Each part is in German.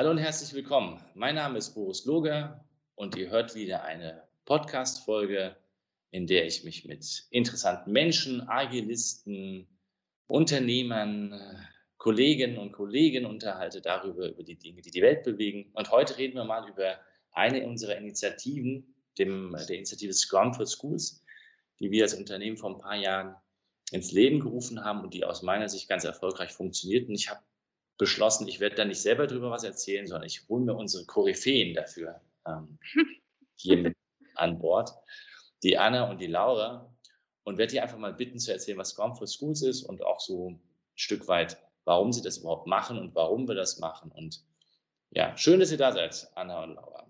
Hallo und herzlich willkommen. Mein Name ist Boris Loger und ihr hört wieder eine Podcast-Folge, in der ich mich mit interessanten Menschen, Agilisten, Unternehmern, Kolleginnen und Kollegen unterhalte darüber, über die Dinge, die die Welt bewegen. Und heute reden wir mal über eine unserer Initiativen, dem, der Initiative Scrum for Schools, die wir als Unternehmen vor ein paar Jahren ins Leben gerufen haben und die aus meiner Sicht ganz erfolgreich funktioniert. Und ich habe beschlossen, ich werde da nicht selber drüber was erzählen, sondern ich hole mir unsere Koryphäen dafür ähm, hier mit an Bord, die Anna und die Laura, und werde die einfach mal bitten zu erzählen, was Scrum for Schools ist und auch so ein Stück weit, warum sie das überhaupt machen und warum wir das machen. Und ja, schön, dass ihr da seid, Anna und Laura.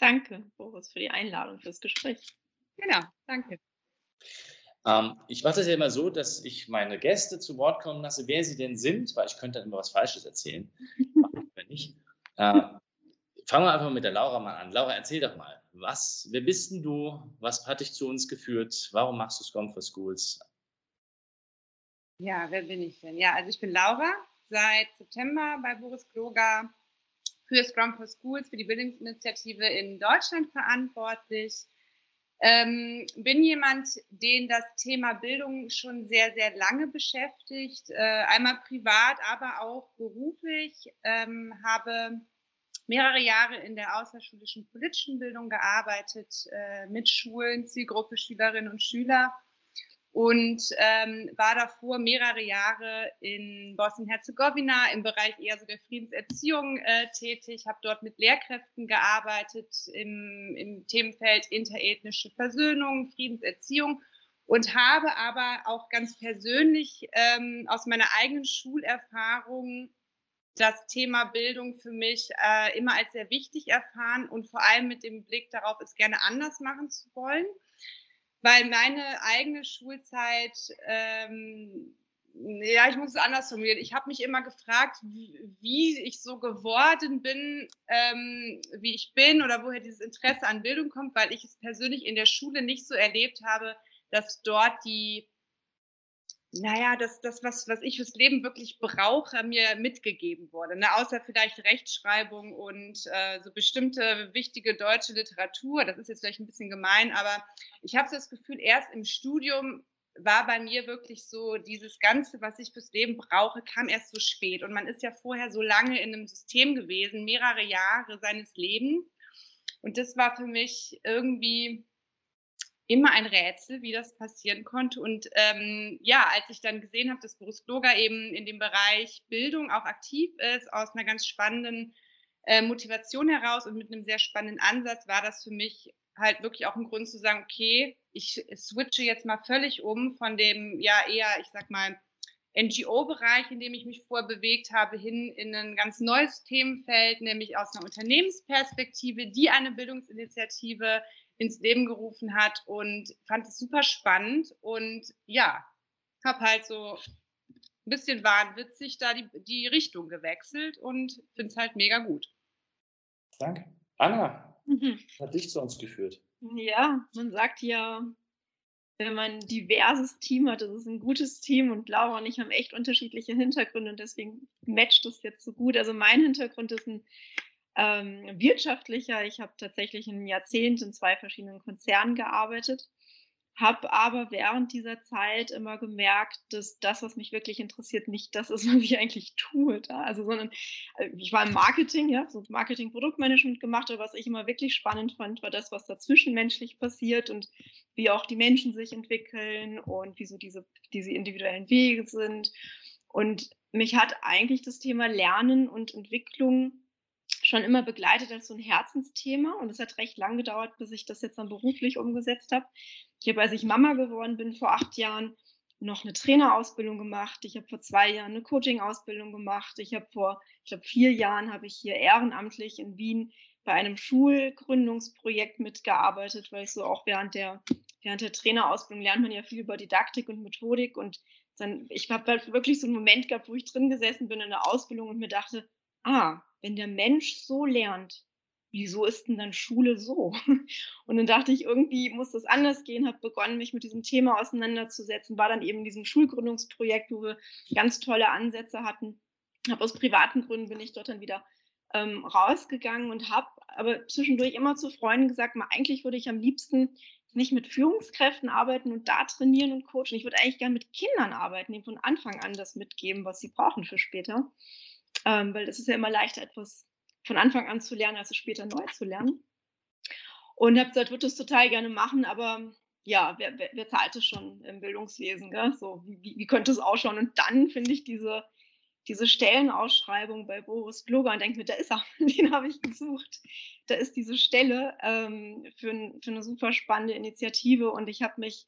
Danke, Boris, für die Einladung fürs Gespräch. Genau, danke. Ähm, ich mache das ja immer so, dass ich meine Gäste zu Wort kommen lasse, wer sie denn sind, weil ich könnte dann immer was Falsches erzählen. Wenn nicht. Äh, fangen wir einfach mit der Laura mal an. Laura, erzähl doch mal, was, wer bist denn du? Was hat dich zu uns geführt? Warum machst du Scrum for Schools? Ja, wer bin ich denn? Ja, also ich bin Laura, seit September bei Boris Kloger für Scrum for Schools, für die Bildungsinitiative in Deutschland verantwortlich. Ähm, bin jemand, den das Thema Bildung schon sehr, sehr lange beschäftigt, äh, einmal privat, aber auch beruflich, ähm, habe mehrere Jahre in der außerschulischen politischen Bildung gearbeitet, äh, mit Schulen, Zielgruppe Schülerinnen und Schüler und ähm, war davor mehrere Jahre in Bosnien-Herzegowina im Bereich eher so der Friedenserziehung äh, tätig, habe dort mit Lehrkräften gearbeitet im, im Themenfeld interethnische Versöhnung, Friedenserziehung und habe aber auch ganz persönlich ähm, aus meiner eigenen Schulerfahrung das Thema Bildung für mich äh, immer als sehr wichtig erfahren und vor allem mit dem Blick darauf, es gerne anders machen zu wollen weil meine eigene Schulzeit, ähm, ja, ich muss es anders formulieren. Ich habe mich immer gefragt, wie, wie, ich so geworden bin, ähm, wie ich bin oder woher dieses Interesse an Bildung kommt, weil ich es persönlich in der Schule nicht so erlebt habe, dass dort die naja, das, das was, was ich fürs Leben wirklich brauche, mir mitgegeben wurde. Ne? Außer vielleicht Rechtschreibung und äh, so bestimmte wichtige deutsche Literatur. Das ist jetzt vielleicht ein bisschen gemein, aber ich habe das Gefühl, erst im Studium war bei mir wirklich so, dieses Ganze, was ich fürs Leben brauche, kam erst so spät. Und man ist ja vorher so lange in einem System gewesen, mehrere Jahre seines Lebens. Und das war für mich irgendwie immer ein Rätsel, wie das passieren konnte. Und ähm, ja, als ich dann gesehen habe, dass Boris Bloger eben in dem Bereich Bildung auch aktiv ist, aus einer ganz spannenden äh, Motivation heraus und mit einem sehr spannenden Ansatz, war das für mich halt wirklich auch ein Grund zu sagen, okay, ich switche jetzt mal völlig um von dem ja eher, ich sag mal, NGO-Bereich, in dem ich mich vorher bewegt habe, hin in ein ganz neues Themenfeld, nämlich aus einer Unternehmensperspektive, die eine Bildungsinitiative ins Leben gerufen hat und fand es super spannend und ja, habe halt so ein bisschen wahnwitzig da die, die Richtung gewechselt und finde es halt mega gut. Danke. Anna, mhm. hat dich zu uns geführt? Ja, man sagt ja, wenn man ein diverses Team hat, das ist ein gutes Team und Laura und ich haben echt unterschiedliche Hintergründe und deswegen matcht das jetzt so gut. Also mein Hintergrund ist ein ähm, wirtschaftlicher. Ich habe tatsächlich ein Jahrzehnt in zwei verschiedenen Konzernen gearbeitet, habe aber während dieser Zeit immer gemerkt, dass das, was mich wirklich interessiert, nicht das ist, was ich eigentlich tue. Da. Also, sondern äh, ich war im Marketing, ja, so Marketing-Produktmanagement gemacht, aber was ich immer wirklich spannend fand, war das, was dazwischenmenschlich passiert und wie auch die Menschen sich entwickeln und wie so diese, diese individuellen Wege sind. Und mich hat eigentlich das Thema Lernen und Entwicklung schon immer begleitet als so ein Herzensthema und es hat recht lang gedauert, bis ich das jetzt dann beruflich umgesetzt habe. Ich habe, als ich Mama geworden bin vor acht Jahren, noch eine Trainerausbildung gemacht. Ich habe vor zwei Jahren eine Coaching-Ausbildung gemacht. Ich habe vor, ich glaube, vier Jahren habe ich hier ehrenamtlich in Wien bei einem Schulgründungsprojekt mitgearbeitet, weil ich so auch während der, während der Trainerausbildung lernt man ja viel über Didaktik und Methodik und dann, ich habe halt wirklich so einen Moment gehabt, wo ich drin gesessen bin in der Ausbildung und mir dachte, ah, wenn der Mensch so lernt, wieso ist denn dann Schule so? Und dann dachte ich, irgendwie muss das anders gehen, habe begonnen, mich mit diesem Thema auseinanderzusetzen, war dann eben in diesem Schulgründungsprojekt, wo wir ganz tolle Ansätze hatten. Habe aus privaten Gründen bin ich dort dann wieder ähm, rausgegangen und habe aber zwischendurch immer zu Freunden gesagt, mal, eigentlich würde ich am liebsten nicht mit Führungskräften arbeiten und da trainieren und coachen. Ich würde eigentlich gerne mit Kindern arbeiten, die von Anfang an das mitgeben, was sie brauchen für später. Ähm, weil es ist ja immer leichter, etwas von Anfang an zu lernen, als es später neu zu lernen. Und habe gesagt, würde das total gerne machen, aber ja, wer, wer, wer zahlt es schon im Bildungswesen? Gell? So, wie, wie könnte es ausschauen? Und dann finde ich diese diese Stellenausschreibung bei Boris Gloger und denke mir, da ist er, den habe ich gesucht. Da ist diese Stelle ähm, für, für, eine super spannende Initiative und ich habe mich,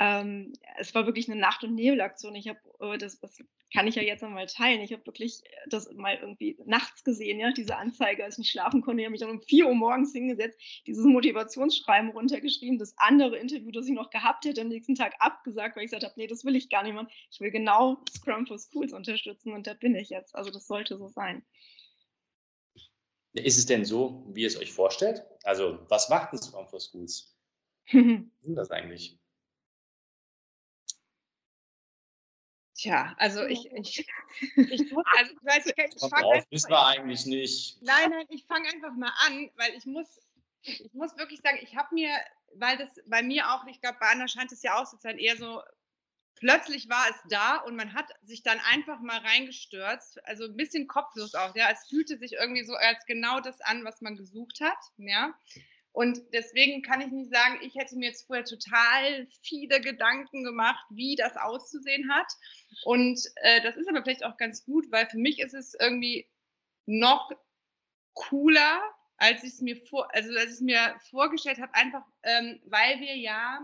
ähm, es war wirklich eine Nacht- und Nebelaktion. Ich habe äh, das, das kann ich ja jetzt einmal teilen. Ich habe wirklich äh, das mal irgendwie nachts gesehen, ja, diese Anzeige, als ich nicht schlafen konnte. Ich habe mich dann um 4 Uhr morgens hingesetzt, dieses Motivationsschreiben runtergeschrieben, das andere Interview, das ich noch gehabt hätte, am nächsten Tag abgesagt, weil ich gesagt habe, nee, das will ich gar nicht machen. Ich will genau Scrum for Schools unterstützen und da bin ich jetzt. Also das sollte so sein. Ist es denn so, wie ihr es euch vorstellt? Also, was macht ein Scrum for Schools? was ist das eigentlich? Tja, also ich, ich, ich muss, also ich weiß, ich, ich fange auf, wissen wir eigentlich nicht. Nein, nein, ich fange einfach mal an, weil ich muss, ich muss wirklich sagen, ich habe mir, weil das bei mir auch, ich glaube, bei Anna scheint es ja auch so zu sein, eher so, plötzlich war es da und man hat sich dann einfach mal reingestürzt, also ein bisschen kopflos auch, ja, es fühlte sich irgendwie so als genau das an, was man gesucht hat, ja. Und deswegen kann ich nicht sagen, ich hätte mir jetzt vorher total viele Gedanken gemacht, wie das auszusehen hat. Und äh, das ist aber vielleicht auch ganz gut, weil für mich ist es irgendwie noch cooler, als ich es mir vor, also mir vorgestellt habe, einfach ähm, weil wir ja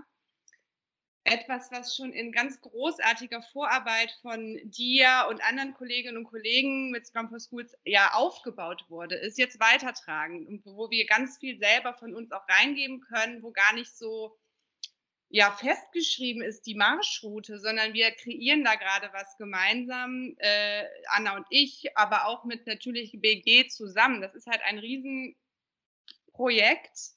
etwas, was schon in ganz großartiger Vorarbeit von dir und anderen Kolleginnen und Kollegen mit Scrum for Schools ja aufgebaut wurde, ist jetzt weitertragen und wo wir ganz viel selber von uns auch reingeben können, wo gar nicht so ja festgeschrieben ist die Marschroute, sondern wir kreieren da gerade was gemeinsam, äh, Anna und ich, aber auch mit natürlich BG zusammen. Das ist halt ein Riesenprojekt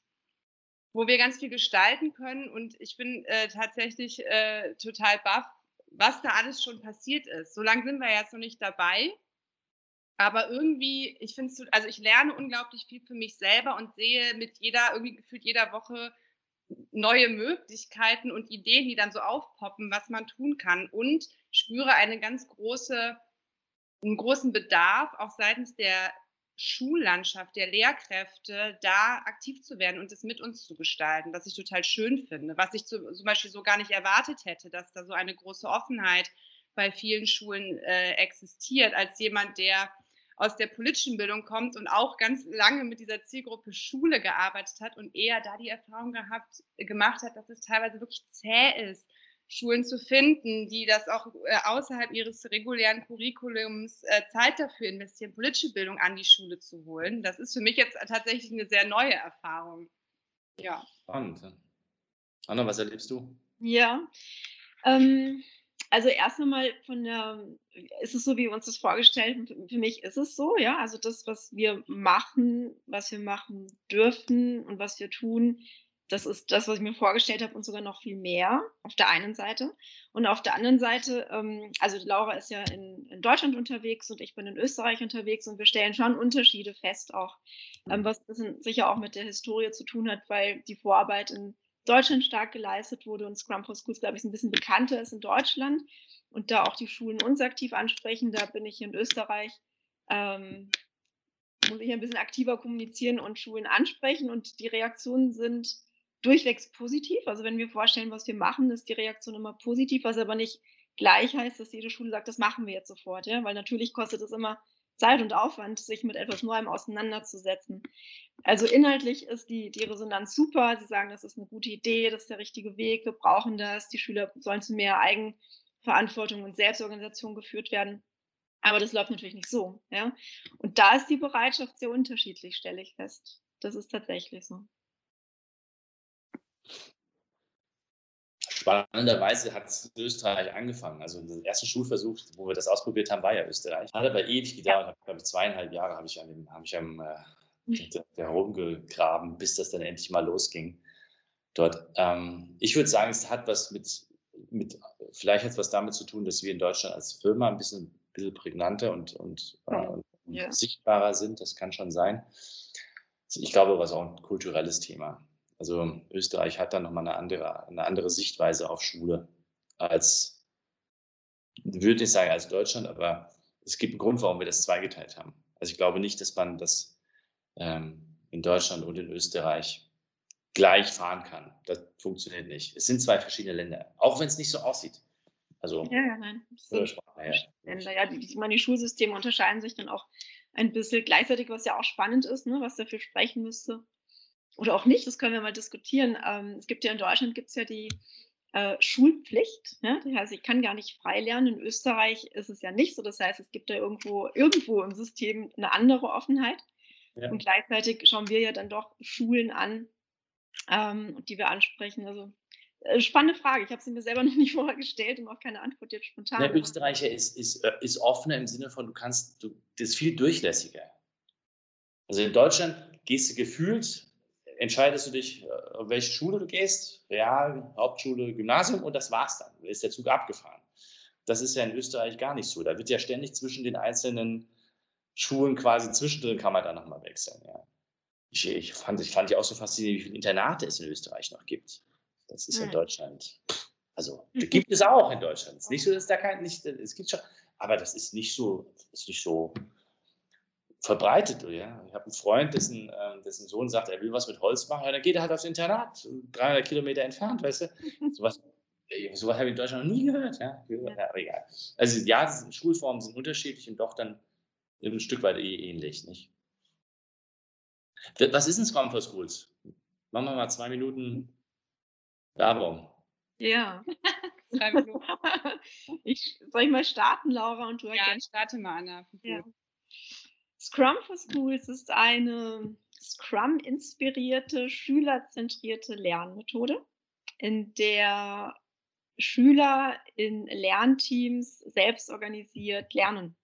wo wir ganz viel gestalten können. Und ich bin äh, tatsächlich äh, total baff, was da alles schon passiert ist. So lange sind wir jetzt noch nicht dabei. Aber irgendwie, ich finde es, also ich lerne unglaublich viel für mich selber und sehe mit jeder, irgendwie gefühlt jeder Woche neue Möglichkeiten und Ideen, die dann so aufpoppen, was man tun kann. Und spüre eine ganz große, einen großen Bedarf auch seitens der Schullandschaft der Lehrkräfte da aktiv zu werden und es mit uns zu gestalten, was ich total schön finde, was ich zum Beispiel so gar nicht erwartet hätte, dass da so eine große Offenheit bei vielen Schulen äh, existiert, als jemand, der aus der politischen Bildung kommt und auch ganz lange mit dieser Zielgruppe Schule gearbeitet hat und eher da die Erfahrung gehabt, gemacht hat, dass es teilweise wirklich zäh ist, Schulen zu finden, die das auch äh, außerhalb ihres regulären Curriculums äh, Zeit dafür investieren, politische Bildung an die Schule zu holen. Das ist für mich jetzt tatsächlich eine sehr neue Erfahrung. Ja. Spannend. Anna, was erlebst du? Ja, ähm, also erst einmal von der, ist es so, wie wir uns das vorgestellt haben? Für mich ist es so, ja. Also das, was wir machen, was wir machen dürfen und was wir tun, das ist das, was ich mir vorgestellt habe und sogar noch viel mehr auf der einen Seite. Und auf der anderen Seite, ähm, also Laura ist ja in, in, Deutschland unterwegs und ich bin in Österreich unterwegs und wir stellen schon Unterschiede fest, auch ähm, was sicher auch mit der Historie zu tun hat, weil die Vorarbeit in Deutschland stark geleistet wurde und Scrum for Schools, glaube ich, ein bisschen bekannter ist in Deutschland und da auch die Schulen uns aktiv ansprechen. Da bin ich in Österreich. Ähm, muss ich ein bisschen aktiver kommunizieren und Schulen ansprechen und die Reaktionen sind durchwegs positiv. Also wenn wir vorstellen, was wir machen, ist die Reaktion immer positiv, was aber nicht gleich heißt, dass jede Schule sagt, das machen wir jetzt sofort, ja, weil natürlich kostet es immer Zeit und Aufwand, sich mit etwas Neuem auseinanderzusetzen. Also inhaltlich ist die, die Resonanz super. Sie sagen, das ist eine gute Idee, das ist der richtige Weg, wir brauchen das, die Schüler sollen zu mehr Eigenverantwortung und Selbstorganisation geführt werden. Aber das läuft natürlich nicht so. Ja? Und da ist die Bereitschaft sehr unterschiedlich, stelle ich fest. Das ist tatsächlich so. Spannenderweise hat es in Österreich angefangen. Also der erste Schulversuch, wo wir das ausprobiert haben, war ja Österreich. Hat aber ewig gedauert. Ja. Glaube ich, zweieinhalb Jahre habe ich an dem, habe ich am äh, herumgegraben, bis das dann endlich mal losging. Dort. Ähm, ich würde sagen, es hat was mit, mit vielleicht hat es was damit zu tun, dass wir in Deutschland als Firma ein bisschen, bisschen prägnanter und, und, äh, ja. sichtbarer sind. Das kann schon sein. Ich glaube, was auch ein kulturelles Thema. Also Österreich hat da nochmal eine andere, eine andere Sichtweise auf Schule als, würde ich sagen, als Deutschland, aber es gibt einen Grund, warum wir das zweigeteilt haben. Also ich glaube nicht, dass man das ähm, in Deutschland und in Österreich gleich fahren kann. Das funktioniert nicht. Es sind zwei verschiedene Länder, auch wenn es nicht so aussieht. Also, ja, ja, nein. Sprache, ja. ja, die, ich meine, die Schulsysteme unterscheiden sich dann auch ein bisschen. Gleichzeitig, was ja auch spannend ist, ne, was dafür sprechen müsste. Oder auch nicht, das können wir mal diskutieren. Ähm, es gibt ja in Deutschland gibt's ja die äh, Schulpflicht. Ne? Das heißt, ich kann gar nicht frei lernen. In Österreich ist es ja nicht so. Das heißt, es gibt da irgendwo, irgendwo im System eine andere Offenheit. Ja. Und gleichzeitig schauen wir ja dann doch Schulen an, ähm, die wir ansprechen. Also äh, spannende Frage. Ich habe sie mir selber noch nicht vorher gestellt und auch keine Antwort jetzt spontan. Der Österreicher ist, ist, äh, ist offener im Sinne von, du kannst, du, das ist viel durchlässiger. Also in Deutschland gehst du gefühlt, entscheidest du dich, äh, auf welche Schule du gehst, Real, Hauptschule, Gymnasium und das war's dann. Da ist der Zug abgefahren. Das ist ja in Österreich gar nicht so. Da wird ja ständig zwischen den einzelnen Schulen quasi zwischendrin kann man da nochmal wechseln. Ja. Ich, ich, fand, ich fand ja auch so faszinierend, wie viele Internate es in Österreich noch gibt. Das ist ja in. Deutschland. Also, gibt es auch in Deutschland. Es ist nicht so, dass da kein, nicht, es gibt schon, aber das ist nicht so, ist nicht so verbreitet. Ja. Ich habe einen Freund, dessen, äh, dessen Sohn sagt, er will was mit Holz machen, ja, dann geht er halt aufs Internat, 300 Kilometer entfernt, weißt du. Sowas, sowas habe ich in Deutschland noch nie gehört. Ja. ja. egal. Also ja, die Schulformen sind unterschiedlich und doch dann ein Stück weit eh ähnlich, nicht? Was ist ein Scrum for Schools? Machen wir mal zwei Minuten Werbung. Ja. zwei Minuten. Ich, soll ich mal starten, Laura, und du Ja, starte mal, Anna. Ja. Scrum for Schools ist eine Scrum-inspirierte, schülerzentrierte Lernmethode, in der Schüler in Lernteams selbst organisiert lernen.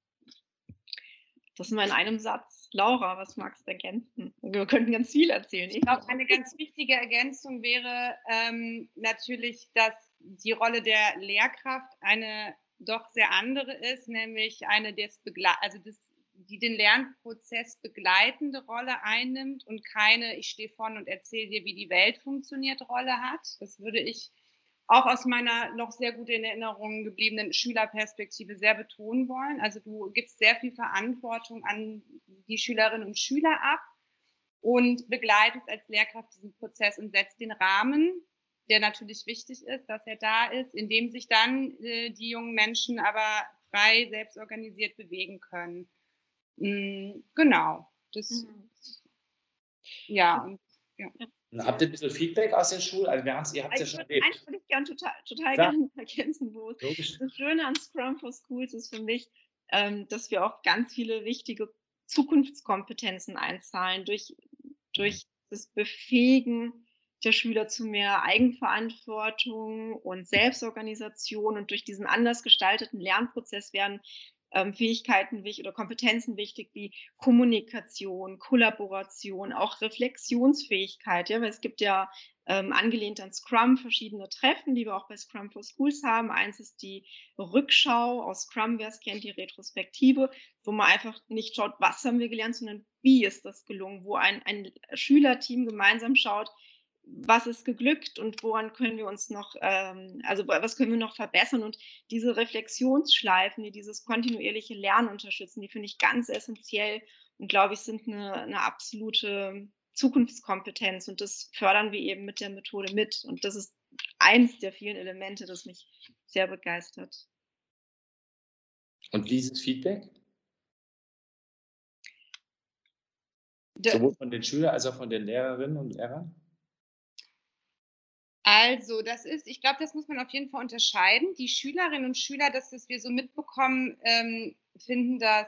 Das mal in einem Satz. Laura, was magst du ergänzen? Wir könnten ganz viel erzählen. Ich glaube, eine ganz wichtige Ergänzung wäre ähm, natürlich, dass die Rolle der Lehrkraft eine doch sehr andere ist, nämlich eine des Begle also des, die den Lernprozess begleitende Rolle einnimmt und keine, ich stehe vorne und erzähle dir, wie die Welt funktioniert, Rolle hat. Das würde ich auch aus meiner noch sehr gut in Erinnerung gebliebenen Schülerperspektive sehr betonen wollen. Also du gibst sehr viel Verantwortung an die Schülerinnen und Schüler ab und begleitest als Lehrkraft diesen Prozess und setzt den Rahmen, der natürlich wichtig ist, dass er da ist, in dem sich dann äh, die jungen Menschen aber frei, selbst organisiert bewegen können. Mhm, genau. Das, mhm. ja, und, ja. Habt ihr ein bisschen Feedback aus den Schulen? Also, wir ihr habt es ja schon erlebt. Eins würde ich gerne total, total gerne ergänzen, wo das Schöne an Scrum for Schools ist für mich, ähm, dass wir auch ganz viele wichtige Zukunftskompetenzen einzahlen durch, durch das Befähigen der Schüler zu mehr Eigenverantwortung und Selbstorganisation und durch diesen anders gestalteten Lernprozess werden ähm, Fähigkeiten wichtig oder Kompetenzen wichtig wie Kommunikation, Kollaboration, auch Reflexionsfähigkeit. Ja, weil es gibt ja ähm, angelehnt an Scrum verschiedene Treffen, die wir auch bei Scrum for Schools haben. Eins ist die Rückschau aus Scrum, wer es kennt, die Retrospektive, wo man einfach nicht schaut, was haben wir gelernt, sondern wie ist das gelungen, wo ein, ein Schülerteam gemeinsam schaut, was ist geglückt und woran können wir uns noch, ähm, also was können wir noch verbessern und diese Reflexionsschleifen, die dieses kontinuierliche Lernen unterstützen, die finde ich ganz essentiell und glaube ich sind eine, eine absolute Zukunftskompetenz und das fördern wir eben mit der Methode mit und das ist eins der vielen Elemente, das mich sehr begeistert. Und dieses Feedback? Sowohl von den Schülern als auch von den Lehrerinnen und Lehrern? Also, das ist, ich glaube, das muss man auf jeden Fall unterscheiden. Die Schülerinnen und Schüler, das, was wir so mitbekommen, ähm, finden das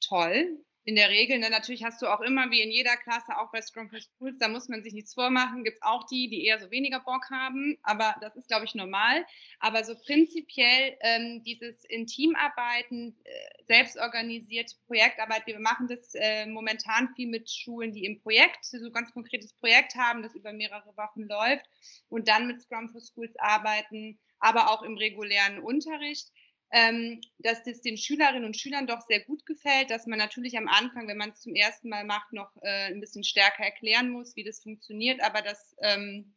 toll in der Regel, ne, natürlich hast du auch immer, wie in jeder Klasse, auch bei Scrum for Schools, da muss man sich nichts vormachen, gibt es auch die, die eher so weniger Bock haben, aber das ist, glaube ich, normal. Aber so prinzipiell ähm, dieses Intimarbeiten, äh, selbstorganisierte Projektarbeit, wir machen das äh, momentan viel mit Schulen, die im Projekt, so ganz konkretes Projekt haben, das über mehrere Wochen läuft und dann mit Scrum for Schools arbeiten, aber auch im regulären Unterricht ähm, dass das den Schülerinnen und Schülern doch sehr gut gefällt, dass man natürlich am Anfang, wenn man es zum ersten Mal macht, noch äh, ein bisschen stärker erklären muss, wie das funktioniert, aber das, ähm,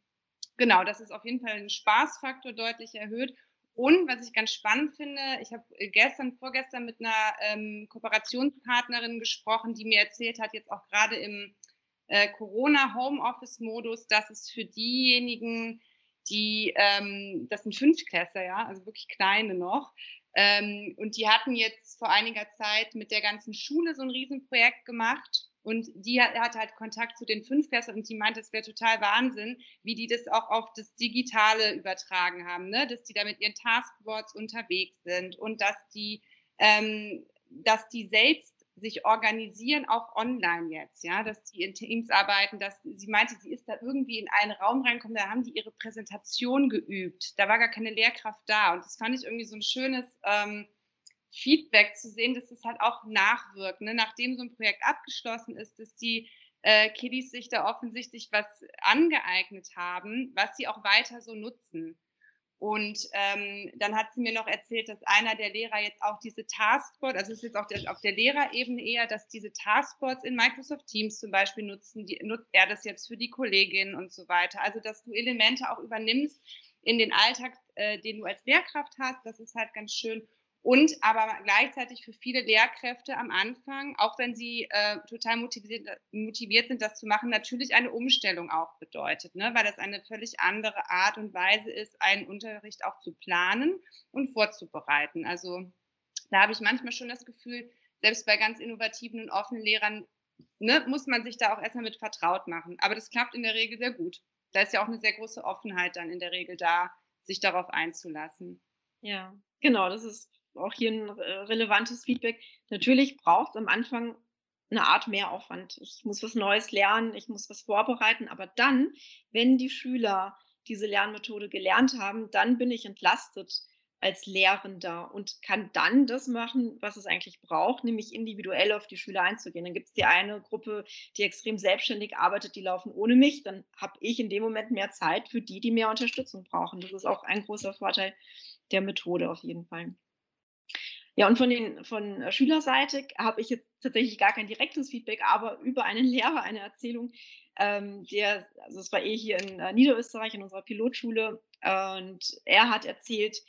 genau, das ist auf jeden Fall ein Spaßfaktor deutlich erhöht. Und was ich ganz spannend finde, ich habe gestern, vorgestern mit einer ähm, Kooperationspartnerin gesprochen, die mir erzählt hat, jetzt auch gerade im äh, Corona-Homeoffice-Modus, dass es für diejenigen, die, ähm, das sind Fünftklässler, ja, also wirklich kleine noch, ähm, und die hatten jetzt vor einiger Zeit mit der ganzen Schule so ein Riesenprojekt gemacht. Und die hat, hat halt Kontakt zu den Fünftklässlern und die meinte, es wäre total Wahnsinn, wie die das auch auf das Digitale übertragen haben, ne? dass die da mit ihren Taskboards unterwegs sind und dass die, ähm, dass die selbst sich organisieren, auch online jetzt, ja, dass die in Teams arbeiten, dass sie meinte, sie ist da irgendwie in einen Raum reinkommen, da haben die ihre Präsentation geübt, da war gar keine Lehrkraft da und das fand ich irgendwie so ein schönes ähm, Feedback zu sehen, dass es halt auch nachwirkt, ne? nachdem so ein Projekt abgeschlossen ist, dass die äh, Kiddies sich da offensichtlich was angeeignet haben, was sie auch weiter so nutzen. Und ähm, dann hat sie mir noch erzählt, dass einer der Lehrer jetzt auch diese Taskboards, also es ist jetzt auch der, auf der Lehrerebene eher, dass diese Taskboards in Microsoft Teams zum Beispiel nutzen, die, nutzt er das jetzt für die Kolleginnen und so weiter. Also dass du Elemente auch übernimmst in den Alltag, äh, den du als Lehrkraft hast, das ist halt ganz schön. Und aber gleichzeitig für viele Lehrkräfte am Anfang, auch wenn sie äh, total motiviert, motiviert, sind, das zu machen, natürlich eine Umstellung auch bedeutet, ne? weil das eine völlig andere Art und Weise ist, einen Unterricht auch zu planen und vorzubereiten. Also da habe ich manchmal schon das Gefühl, selbst bei ganz innovativen und offenen Lehrern ne, muss man sich da auch erstmal mit vertraut machen. Aber das klappt in der Regel sehr gut. Da ist ja auch eine sehr große Offenheit dann in der Regel da, sich darauf einzulassen. Ja, genau, das ist auch hier ein äh, relevantes Feedback. Natürlich braucht es am Anfang eine Art Mehraufwand. Ich muss was Neues lernen, ich muss was vorbereiten, aber dann, wenn die Schüler diese Lernmethode gelernt haben, dann bin ich entlastet als Lehrender und kann dann das machen, was es eigentlich braucht, nämlich individuell auf die Schüler einzugehen. Dann gibt es die eine Gruppe, die extrem selbstständig arbeitet, die laufen ohne mich. Dann habe ich in dem Moment mehr Zeit für die, die mehr Unterstützung brauchen. Das ist auch ein großer Vorteil der Methode auf jeden Fall. Ja, und von, den, von äh, Schülerseite habe ich jetzt tatsächlich gar kein direktes Feedback, aber über einen Lehrer eine Erzählung, ähm, der, also es war eh hier in äh, Niederösterreich in unserer Pilotschule, und er hat erzählt,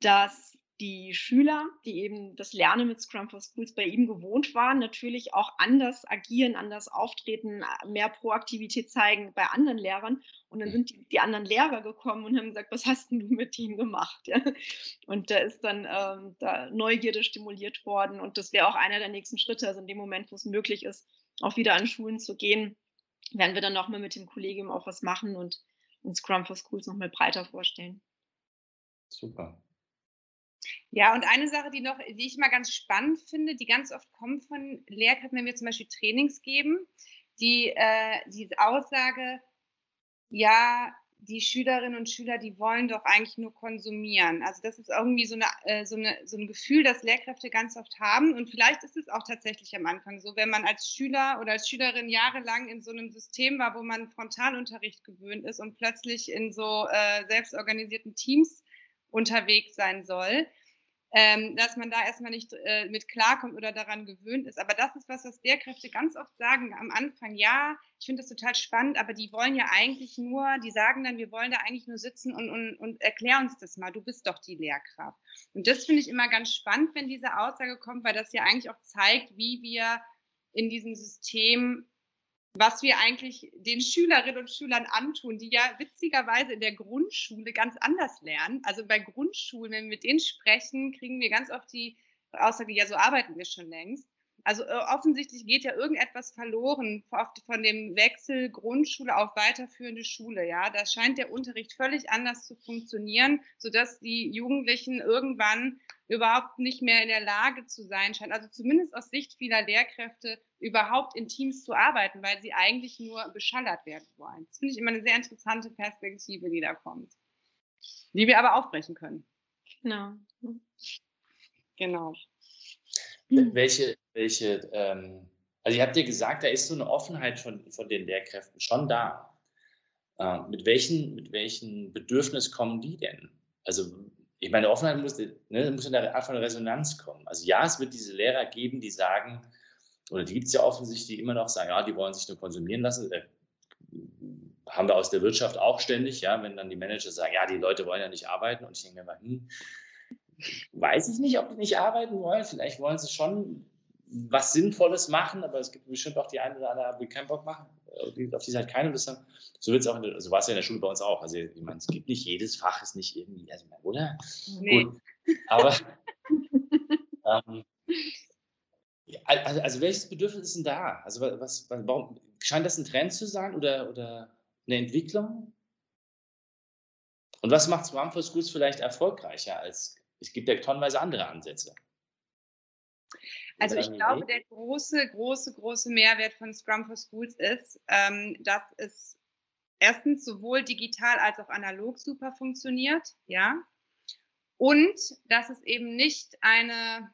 dass die Schüler, die eben das Lernen mit Scrum for Schools bei ihm gewohnt waren, natürlich auch anders agieren, anders auftreten, mehr Proaktivität zeigen bei anderen Lehrern. Und dann sind die, die anderen Lehrer gekommen und haben gesagt, was hast denn du mit ihnen gemacht? Ja? Und da ist dann ähm, da Neugierde stimuliert worden. Und das wäre auch einer der nächsten Schritte. Also in dem Moment, wo es möglich ist, auch wieder an Schulen zu gehen, werden wir dann nochmal mit dem Kollegium auch was machen und, und Scrum for Schools nochmal breiter vorstellen. Super. Ja, und eine Sache, die noch, die ich mal ganz spannend finde, die ganz oft kommt von Lehrkräften, wenn wir zum Beispiel Trainings geben, die, äh, diese Aussage, ja, die Schülerinnen und Schüler, die wollen doch eigentlich nur konsumieren. Also das ist irgendwie so, eine, äh, so, eine, so ein Gefühl, das Lehrkräfte ganz oft haben. Und vielleicht ist es auch tatsächlich am Anfang so, wenn man als Schüler oder als Schülerin jahrelang in so einem System war, wo man Frontalunterricht gewöhnt ist und plötzlich in so äh, selbstorganisierten Teams unterwegs sein soll, ähm, dass man da erstmal nicht äh, mit klarkommt oder daran gewöhnt ist. Aber das ist was, was Lehrkräfte ganz oft sagen am Anfang. Ja, ich finde das total spannend, aber die wollen ja eigentlich nur, die sagen dann, wir wollen da eigentlich nur sitzen und, und, und erklär uns das mal, du bist doch die Lehrkraft. Und das finde ich immer ganz spannend, wenn diese Aussage kommt, weil das ja eigentlich auch zeigt, wie wir in diesem System was wir eigentlich den Schülerinnen und Schülern antun, die ja witzigerweise in der Grundschule ganz anders lernen. Also bei Grundschulen, wenn wir mit denen sprechen, kriegen wir ganz oft die Aussage, ja, so arbeiten wir schon längst. Also äh, offensichtlich geht ja irgendetwas verloren von dem Wechsel Grundschule auf weiterführende Schule. Ja, da scheint der Unterricht völlig anders zu funktionieren, sodass die Jugendlichen irgendwann überhaupt nicht mehr in der Lage zu sein scheinen. Also zumindest aus Sicht vieler Lehrkräfte überhaupt in Teams zu arbeiten, weil sie eigentlich nur beschallert werden wollen. Das finde ich immer eine sehr interessante Perspektive, die da kommt, die wir aber aufbrechen können. Genau. Genau. Welche, welche, ähm, also ihr habt ja gesagt, da ist so eine Offenheit von, von den Lehrkräften schon da. Äh, mit, welchen, mit welchen Bedürfnis kommen die denn? Also ich meine, Offenheit muss, ne, muss in der Art von Resonanz kommen. Also ja, es wird diese Lehrer geben, die sagen, oder die gibt es ja offensichtlich, die immer noch sagen, ja, die wollen sich nur konsumieren lassen. Äh, haben wir aus der Wirtschaft auch ständig, ja, wenn dann die Manager sagen, ja, die Leute wollen ja nicht arbeiten. Und ich denke mir mal, hm, weiß ich nicht, ob die nicht arbeiten wollen. Vielleicht wollen sie schon was Sinnvolles machen, aber es gibt bestimmt auch die eine oder andere, die keinen Bock machen, äh, auf die sie halt keine Lust haben. So wird es auch, der, so war es ja in der Schule bei uns auch. Also ich meine, es gibt nicht jedes Fach ist nicht irgendwie, also, oder? Nee. Gut. Aber ähm, also, also, welches Bedürfnis ist denn da? Also was, warum scheint das ein Trend zu sein oder, oder eine Entwicklung? Und was macht Scrum for Schools vielleicht erfolgreicher als es gibt ja tonnenweise andere Ansätze? Also ich glaube, der große, große, große Mehrwert von Scrum for Schools ist, ähm, dass es erstens sowohl digital als auch analog super funktioniert, ja, und dass es eben nicht eine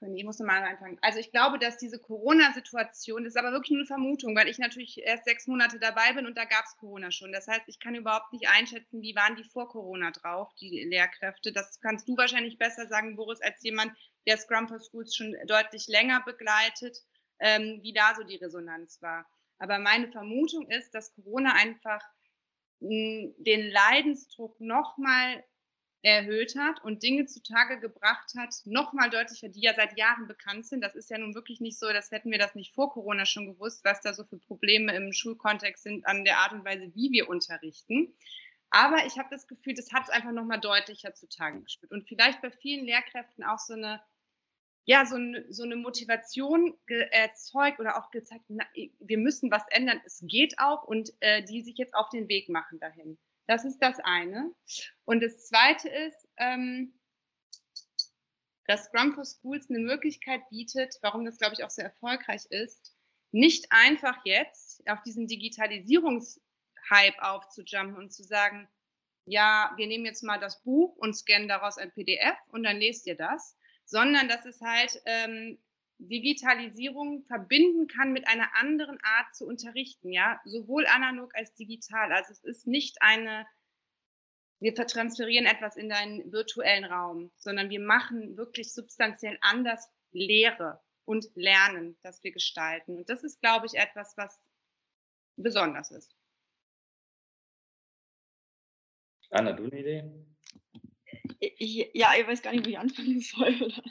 ich muss mal anfangen. Also ich glaube, dass diese Corona-Situation, das ist aber wirklich nur eine Vermutung, weil ich natürlich erst sechs Monate dabei bin und da gab es Corona schon. Das heißt, ich kann überhaupt nicht einschätzen, wie waren die vor Corona drauf, die Lehrkräfte. Das kannst du wahrscheinlich besser sagen, Boris, als jemand, der Scrum for Schools schon deutlich länger begleitet, ähm, wie da so die Resonanz war. Aber meine Vermutung ist, dass Corona einfach mh, den Leidensdruck nochmal erhöht hat und Dinge zutage gebracht hat, nochmal deutlicher, die ja seit Jahren bekannt sind. Das ist ja nun wirklich nicht so, dass hätten wir das nicht vor Corona schon gewusst, was da so für Probleme im Schulkontext sind an der Art und Weise, wie wir unterrichten. Aber ich habe das Gefühl, das hat es einfach nochmal deutlicher zutage gespürt. Und vielleicht bei vielen Lehrkräften auch so eine ja, so, eine, so eine Motivation erzeugt oder auch gezeigt, na, wir müssen was ändern, es geht auch und äh, die sich jetzt auf den Weg machen dahin. Das ist das eine. Und das zweite ist, ähm, dass Scrum for Schools eine Möglichkeit bietet, warum das, glaube ich, auch sehr erfolgreich ist, nicht einfach jetzt auf diesen Digitalisierungshype aufzujumpen und zu sagen, ja, wir nehmen jetzt mal das Buch und scannen daraus ein PDF und dann lest ihr das, sondern dass es halt ähm, Digitalisierung verbinden kann mit einer anderen Art zu unterrichten, ja, sowohl analog als digital. Also es ist nicht eine, wir vertransferieren etwas in deinen virtuellen Raum, sondern wir machen wirklich substanziell anders Lehre und Lernen, das wir gestalten. Und das ist, glaube ich, etwas, was besonders ist. Anna, du eine Idee? Ich, ja, ich weiß gar nicht, wo ich anfangen soll. Oder?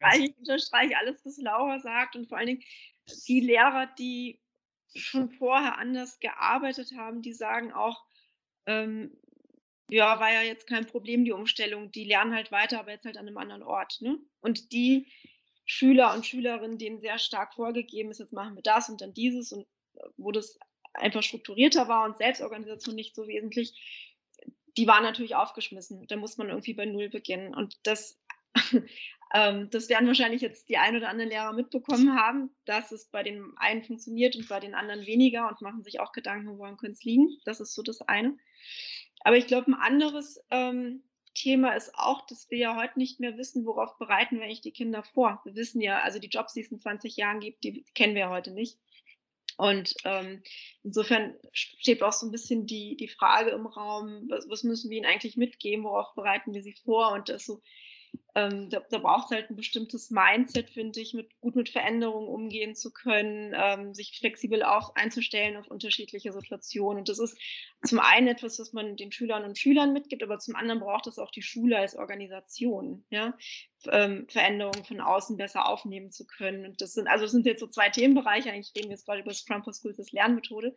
Zeit. Ich unterstreiche alles, was Laura sagt und vor allen Dingen die Lehrer, die schon vorher anders gearbeitet haben, die sagen auch, ähm, ja, war ja jetzt kein Problem, die Umstellung, die lernen halt weiter, aber jetzt halt an einem anderen Ort. Ne? Und die Schüler und Schülerinnen, denen sehr stark vorgegeben ist, jetzt machen wir das und dann dieses und äh, wo das einfach strukturierter war und Selbstorganisation nicht so wesentlich, die waren natürlich aufgeschmissen. Da muss man irgendwie bei Null beginnen. Und das, ähm, das werden wahrscheinlich jetzt die ein oder anderen Lehrer mitbekommen haben, dass es bei den einen funktioniert und bei den anderen weniger und machen sich auch Gedanken, woran könnte es liegen. Das ist so das eine. Aber ich glaube, ein anderes ähm, Thema ist auch, dass wir ja heute nicht mehr wissen, worauf bereiten wir eigentlich die Kinder vor. Wir wissen ja, also die Jobs, die es in 20 Jahren gibt, die kennen wir ja heute nicht. Und ähm, insofern steht auch so ein bisschen die, die Frage im Raum, was, was müssen wir ihnen eigentlich mitgeben, worauf bereiten wir sie vor? Und das so ähm, da, da braucht es halt ein bestimmtes Mindset, finde ich, mit, gut mit Veränderungen umgehen zu können, ähm, sich flexibel auch einzustellen auf unterschiedliche Situationen. Und das ist zum einen etwas, was man den Schülern und Schülern mitgibt, aber zum anderen braucht es auch die Schule als Organisation, ja, ähm, Veränderungen von außen besser aufnehmen zu können. Und das sind, also das sind jetzt so zwei Themenbereiche. Eigentlich reden wir jetzt gerade über Scrum for Schools als Lernmethode.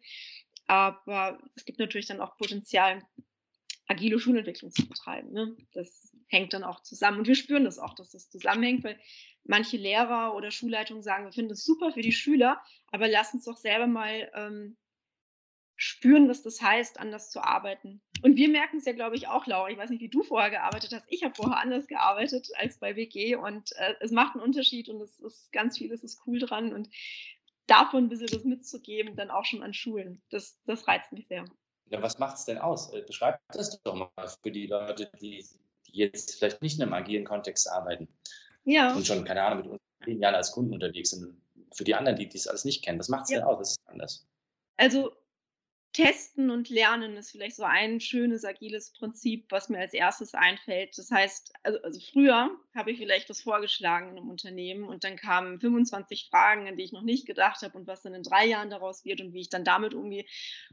Aber es gibt natürlich dann auch Potenzial, agile Schulentwicklung zu betreiben. Ne? Das hängt dann auch zusammen. Und wir spüren das auch, dass das zusammenhängt, weil manche Lehrer oder Schulleitungen sagen, wir finden es super für die Schüler, aber lass uns doch selber mal ähm, spüren, was das heißt, anders zu arbeiten. Und wir merken es ja, glaube ich, auch, Laura. Ich weiß nicht, wie du vorher gearbeitet hast. Ich habe vorher anders gearbeitet als bei WG und äh, es macht einen Unterschied und es ist ganz viel, es ist cool dran und davon ein bisschen das mitzugeben, dann auch schon an Schulen. Das, das reizt mich sehr. Ja, was macht es denn aus? Äh, beschreib das doch mal für die Leute, die, die jetzt vielleicht nicht in einem agilen Kontext arbeiten. Ja. Und schon, keine Ahnung, mit uns zehn Jahren als Kunden unterwegs sind. Für die anderen, die dies alles nicht kennen, was macht es ja. denn aus? Was ist anders? Also, Testen und Lernen ist vielleicht so ein schönes agiles Prinzip, was mir als erstes einfällt. Das heißt, also, also früher habe ich vielleicht das vorgeschlagen in einem Unternehmen und dann kamen 25 Fragen, an die ich noch nicht gedacht habe und was dann in drei Jahren daraus wird und wie ich dann damit umgehe.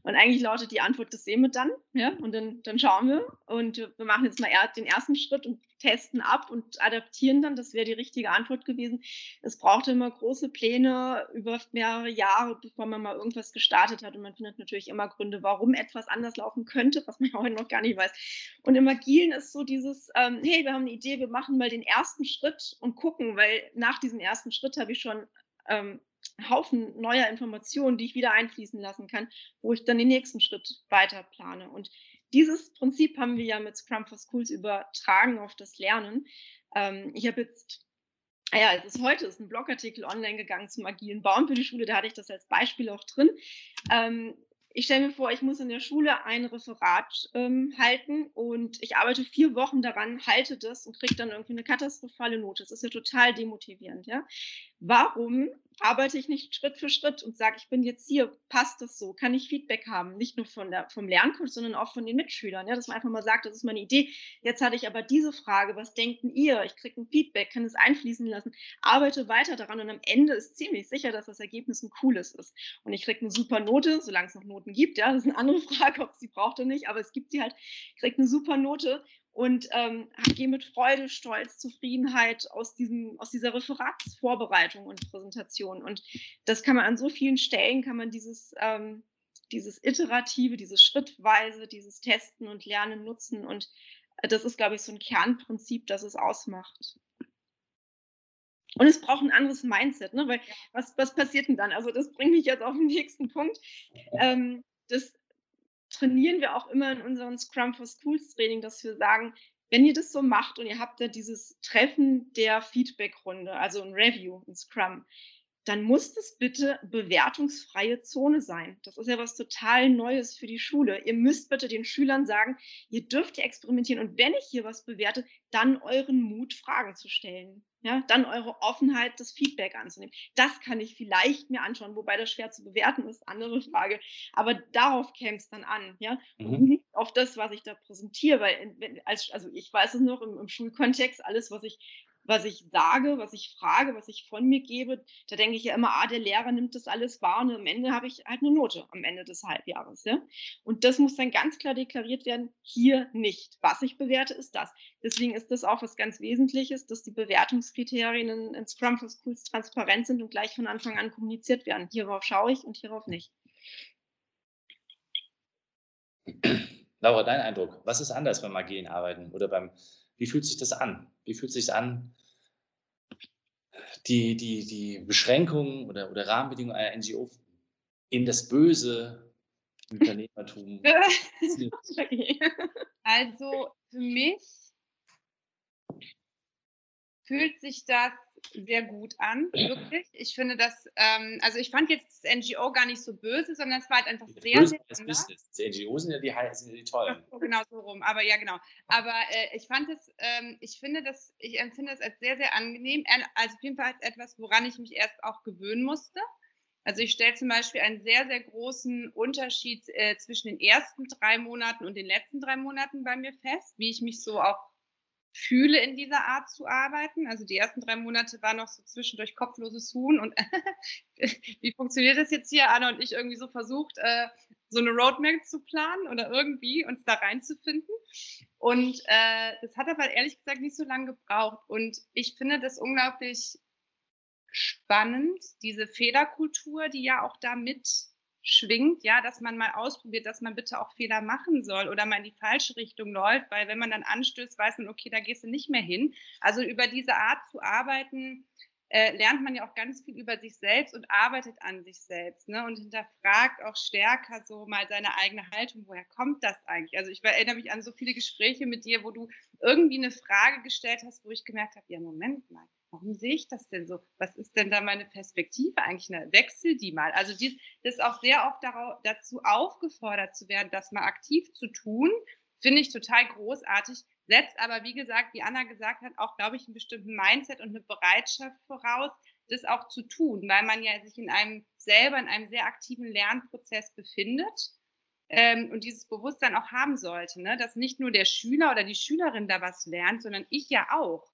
Und eigentlich lautet die Antwort, das sehen wir dann. Ja? Und dann, dann schauen wir und wir machen jetzt mal den ersten Schritt und testen ab und adaptieren dann. Das wäre die richtige Antwort gewesen. Es brauchte immer große Pläne über mehrere Jahre, bevor man mal irgendwas gestartet hat. Und man findet natürlich immer Gründe, warum etwas anders laufen könnte, was man heute noch gar nicht weiß. Und im Agilen ist so dieses, ähm, hey, wir haben eine Idee, wir machen mal den ersten Schritt und gucken, weil nach diesem ersten Schritt habe ich schon ähm, Haufen neuer Informationen, die ich wieder einfließen lassen kann, wo ich dann den nächsten Schritt weiter plane. Und dieses Prinzip haben wir ja mit Scrum for Schools übertragen auf das Lernen. Ähm, ich habe jetzt, ja, es ist heute ist ein Blogartikel online gegangen zum agilen Bauen für die Schule, da hatte ich das als Beispiel auch drin. Ähm, ich stelle mir vor, ich muss in der Schule ein Referat ähm, halten und ich arbeite vier Wochen daran, halte das und kriege dann irgendwie eine katastrophale Note. Das ist ja total demotivierend, ja. Warum arbeite ich nicht Schritt für Schritt und sage, ich bin jetzt hier, passt das so, kann ich Feedback haben, nicht nur von der, vom Lerncoach, sondern auch von den Mitschülern, ja, dass man einfach mal sagt, das ist meine Idee, jetzt hatte ich aber diese Frage, was denken ihr? Ich kriege ein Feedback, kann es einfließen lassen, arbeite weiter daran und am Ende ist ziemlich sicher, dass das Ergebnis ein cooles ist. Und ich kriege eine super Note, solange es noch Noten gibt, ja, das ist eine andere Frage, ob es sie braucht oder nicht, aber es gibt sie halt, ich kriege eine super Note und ähm, gehe mit Freude, Stolz, Zufriedenheit aus, diesem, aus dieser Referatsvorbereitung und Präsentation. Und das kann man an so vielen Stellen, kann man dieses, ähm, dieses Iterative, dieses Schrittweise, dieses Testen und Lernen nutzen. Und äh, das ist, glaube ich, so ein Kernprinzip, das es ausmacht. Und es braucht ein anderes Mindset, ne? weil was, was passiert denn dann? Also das bringt mich jetzt auf den nächsten Punkt. Ähm, das, trainieren wir auch immer in unserem Scrum for Schools Training, dass wir sagen, wenn ihr das so macht und ihr habt ja dieses Treffen der Feedbackrunde, also ein Review, ein Scrum, dann muss das bitte bewertungsfreie Zone sein. Das ist ja was total Neues für die Schule. Ihr müsst bitte den Schülern sagen, ihr dürft hier experimentieren und wenn ich hier was bewerte, dann euren Mut, Fragen zu stellen. Ja, dann eure Offenheit, das Feedback anzunehmen. Das kann ich vielleicht mir anschauen, wobei das schwer zu bewerten ist, andere Frage. Aber darauf käme es dann an, ja, mhm. und nicht auf das, was ich da präsentiere, weil als, also ich weiß es noch im, im Schulkontext, alles, was ich was ich sage, was ich frage, was ich von mir gebe, da denke ich ja immer, ah, der Lehrer nimmt das alles wahr und am Ende habe ich halt eine Note am Ende des Halbjahres. Ja? Und das muss dann ganz klar deklariert werden, hier nicht. Was ich bewerte, ist das. Deswegen ist das auch was ganz Wesentliches, dass die Bewertungskriterien in, in Scrum for Schools transparent sind und gleich von Anfang an kommuniziert werden. Hierauf schaue ich und hierauf nicht. Laura, dein Eindruck, was ist anders beim agilen Arbeiten oder beim, wie fühlt sich das an? Wie fühlt sich an, die, die, die Beschränkungen oder, oder Rahmenbedingungen einer NGO in das böse Unternehmertum? also für mich fühlt sich das sehr gut an, wirklich. Ich finde das, ähm, also ich fand jetzt das NGO gar nicht so böse, sondern es war halt einfach sehr, sehr das Business. Die NGO sind ja die, sind ja die tollen. So, genau so rum, aber ja genau. Aber äh, ich fand es, ähm, ich finde das, ich empfinde das als sehr, sehr angenehm. Also auf jeden Fall als etwas, woran ich mich erst auch gewöhnen musste. Also ich stelle zum Beispiel einen sehr, sehr großen Unterschied äh, zwischen den ersten drei Monaten und den letzten drei Monaten bei mir fest, wie ich mich so auch fühle, in dieser Art zu arbeiten. Also die ersten drei Monate war noch so zwischendurch kopfloses Huhn und wie funktioniert das jetzt hier? Anna und ich irgendwie so versucht, äh, so eine Roadmap zu planen oder irgendwie uns da reinzufinden. Und äh, das hat aber ehrlich gesagt nicht so lange gebraucht. Und ich finde das unglaublich spannend, diese Fehlerkultur, die ja auch da mit schwingt, ja, dass man mal ausprobiert, dass man bitte auch Fehler machen soll oder mal in die falsche Richtung läuft, weil wenn man dann anstößt, weiß man, okay, da gehst du nicht mehr hin. Also über diese Art zu arbeiten, äh, lernt man ja auch ganz viel über sich selbst und arbeitet an sich selbst ne? und hinterfragt auch stärker so mal seine eigene Haltung. Woher kommt das eigentlich? Also ich erinnere mich an so viele Gespräche mit dir, wo du irgendwie eine Frage gestellt hast, wo ich gemerkt habe, ja, Moment mal, warum sehe ich das denn so? Was ist denn da meine Perspektive eigentlich? Na, wechsel die mal. Also dies, das ist auch sehr oft darauf, dazu aufgefordert zu werden, das mal aktiv zu tun, finde ich total großartig. Setzt aber, wie gesagt, wie Anna gesagt hat, auch, glaube ich, einen bestimmten Mindset und eine Bereitschaft voraus, das auch zu tun, weil man ja sich in einem selber in einem sehr aktiven Lernprozess befindet ähm, und dieses Bewusstsein auch haben sollte, ne? dass nicht nur der Schüler oder die Schülerin da was lernt, sondern ich ja auch.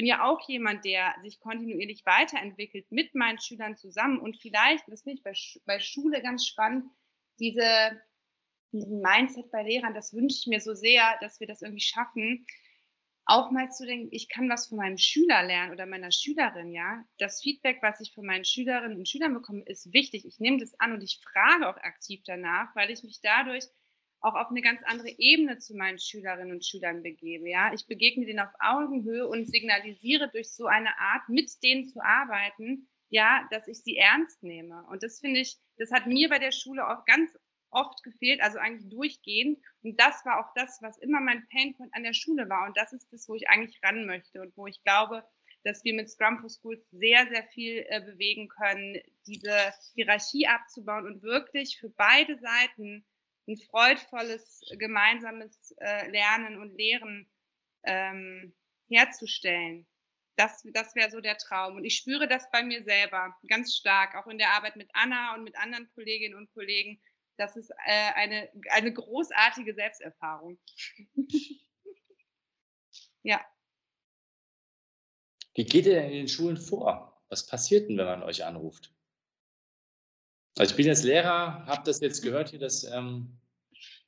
Bin ja auch jemand, der sich kontinuierlich weiterentwickelt mit meinen Schülern zusammen und vielleicht, das finde ich bei, bei Schule ganz spannend, diese, diesen Mindset bei Lehrern, das wünsche ich mir so sehr, dass wir das irgendwie schaffen, auch mal zu denken, ich kann was von meinem Schüler lernen oder meiner Schülerin, ja. Das Feedback, was ich von meinen Schülerinnen und Schülern bekomme, ist wichtig. Ich nehme das an und ich frage auch aktiv danach, weil ich mich dadurch auch auf eine ganz andere Ebene zu meinen Schülerinnen und Schülern begebe, ja. Ich begegne denen auf Augenhöhe und signalisiere durch so eine Art, mit denen zu arbeiten, ja, dass ich sie ernst nehme. Und das finde ich, das hat mir bei der Schule auch ganz oft gefehlt, also eigentlich durchgehend. Und das war auch das, was immer mein Painpoint an der Schule war. Und das ist das, wo ich eigentlich ran möchte und wo ich glaube, dass wir mit Scrum for Schools sehr, sehr viel äh, bewegen können, diese Hierarchie abzubauen und wirklich für beide Seiten ein freudvolles gemeinsames äh, Lernen und Lehren ähm, herzustellen. Das, das wäre so der Traum. Und ich spüre das bei mir selber ganz stark, auch in der Arbeit mit Anna und mit anderen Kolleginnen und Kollegen, das ist äh, eine, eine großartige Selbsterfahrung. ja. Wie geht ihr denn in den Schulen vor? Was passiert denn, wenn man euch anruft? Also ich bin jetzt Lehrer, habe das jetzt gehört hier, das, ähm,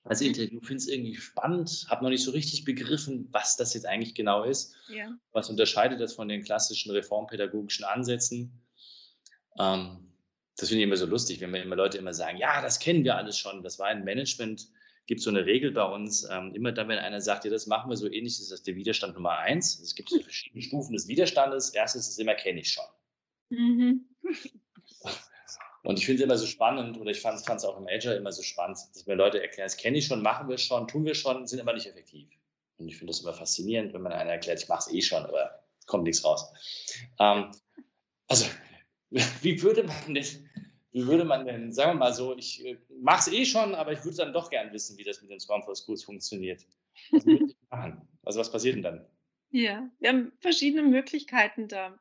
das Interview, finde es irgendwie spannend, habe noch nicht so richtig begriffen, was das jetzt eigentlich genau ist. Ja. Was unterscheidet das von den klassischen reformpädagogischen Ansätzen? Ähm, das finde ich immer so lustig, wenn mir immer Leute immer sagen, ja, das kennen wir alles schon. Das war im Management, gibt so eine Regel bei uns, ähm, immer dann, wenn einer sagt, ja, das machen wir so ähnlich, ist das der Widerstand Nummer eins. Es gibt so verschiedene Stufen des Widerstandes. Erstes ist immer, kenne ich schon. Mhm. Und ich finde es immer so spannend, oder ich fand es auch im Agile immer so spannend, dass mir Leute erklären, das kenne ich schon, machen wir schon, tun wir schon, sind aber nicht effektiv. Und ich finde das immer faszinierend, wenn man einer erklärt, ich mache es eh schon, aber kommt nichts raus. Ähm, also wie würde man denn, wie würde man denn, sagen wir mal so, ich äh, mache es eh schon, aber ich würde dann doch gern wissen, wie das mit den Scrum for Schools funktioniert. Was würde ich machen? Also was passiert denn dann? Ja, wir haben verschiedene Möglichkeiten da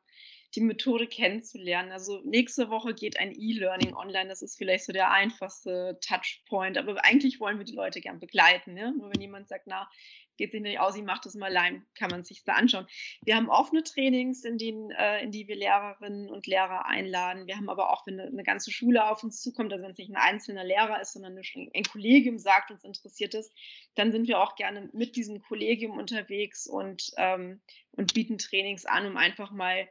die Methode kennenzulernen. Also nächste Woche geht ein E-Learning online. Das ist vielleicht so der einfachste Touchpoint. Aber eigentlich wollen wir die Leute gern begleiten. Ne? Nur wenn jemand sagt, na, geht sich nicht aus, ich mache das mal allein, kann man sich da anschauen. Wir haben offene Trainings, in, denen, äh, in die wir Lehrerinnen und Lehrer einladen. Wir haben aber auch, wenn eine, ganze Schule auf uns zukommt, also wenn es nicht ein einzelner Lehrer ist, sondern ein Kollegium sagt, uns interessiert ist, dann sind wir auch gerne mit diesem Kollegium unterwegs und, ähm, und bieten Trainings an, um einfach mal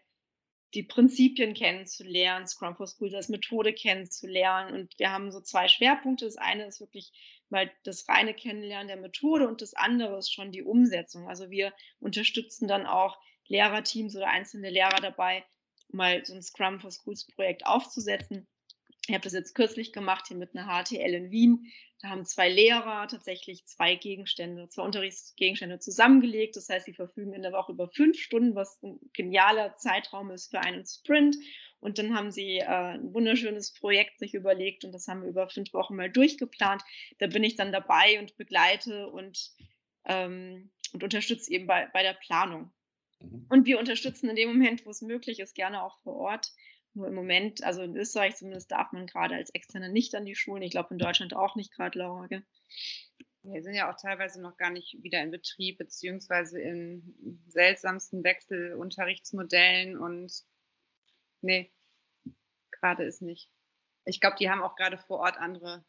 die Prinzipien kennenzulernen, Scrum for Schools als Methode kennenzulernen. Und wir haben so zwei Schwerpunkte. Das eine ist wirklich mal das reine Kennenlernen der Methode und das andere ist schon die Umsetzung. Also wir unterstützen dann auch Lehrerteams oder einzelne Lehrer dabei, mal so ein Scrum for Schools Projekt aufzusetzen. Ich habe das jetzt kürzlich gemacht hier mit einer HTL in Wien. Da haben zwei Lehrer tatsächlich zwei Gegenstände, zwei Unterrichtsgegenstände zusammengelegt. Das heißt, sie verfügen in der Woche über fünf Stunden, was ein genialer Zeitraum ist für einen Sprint. Und dann haben sie äh, ein wunderschönes Projekt sich überlegt und das haben wir über fünf Wochen mal durchgeplant. Da bin ich dann dabei und begleite und, ähm, und unterstütze eben bei, bei der Planung. Mhm. Und wir unterstützen in dem Moment, wo es möglich ist, gerne auch vor Ort. Nur im Moment, also in Österreich zumindest, darf man gerade als Externer nicht an die Schulen. Ich glaube in Deutschland auch nicht gerade, Laura. Gell? Wir sind ja auch teilweise noch gar nicht wieder in Betrieb, beziehungsweise in seltsamsten Wechselunterrichtsmodellen und nee, gerade ist nicht. Ich glaube, die haben auch gerade vor Ort andere,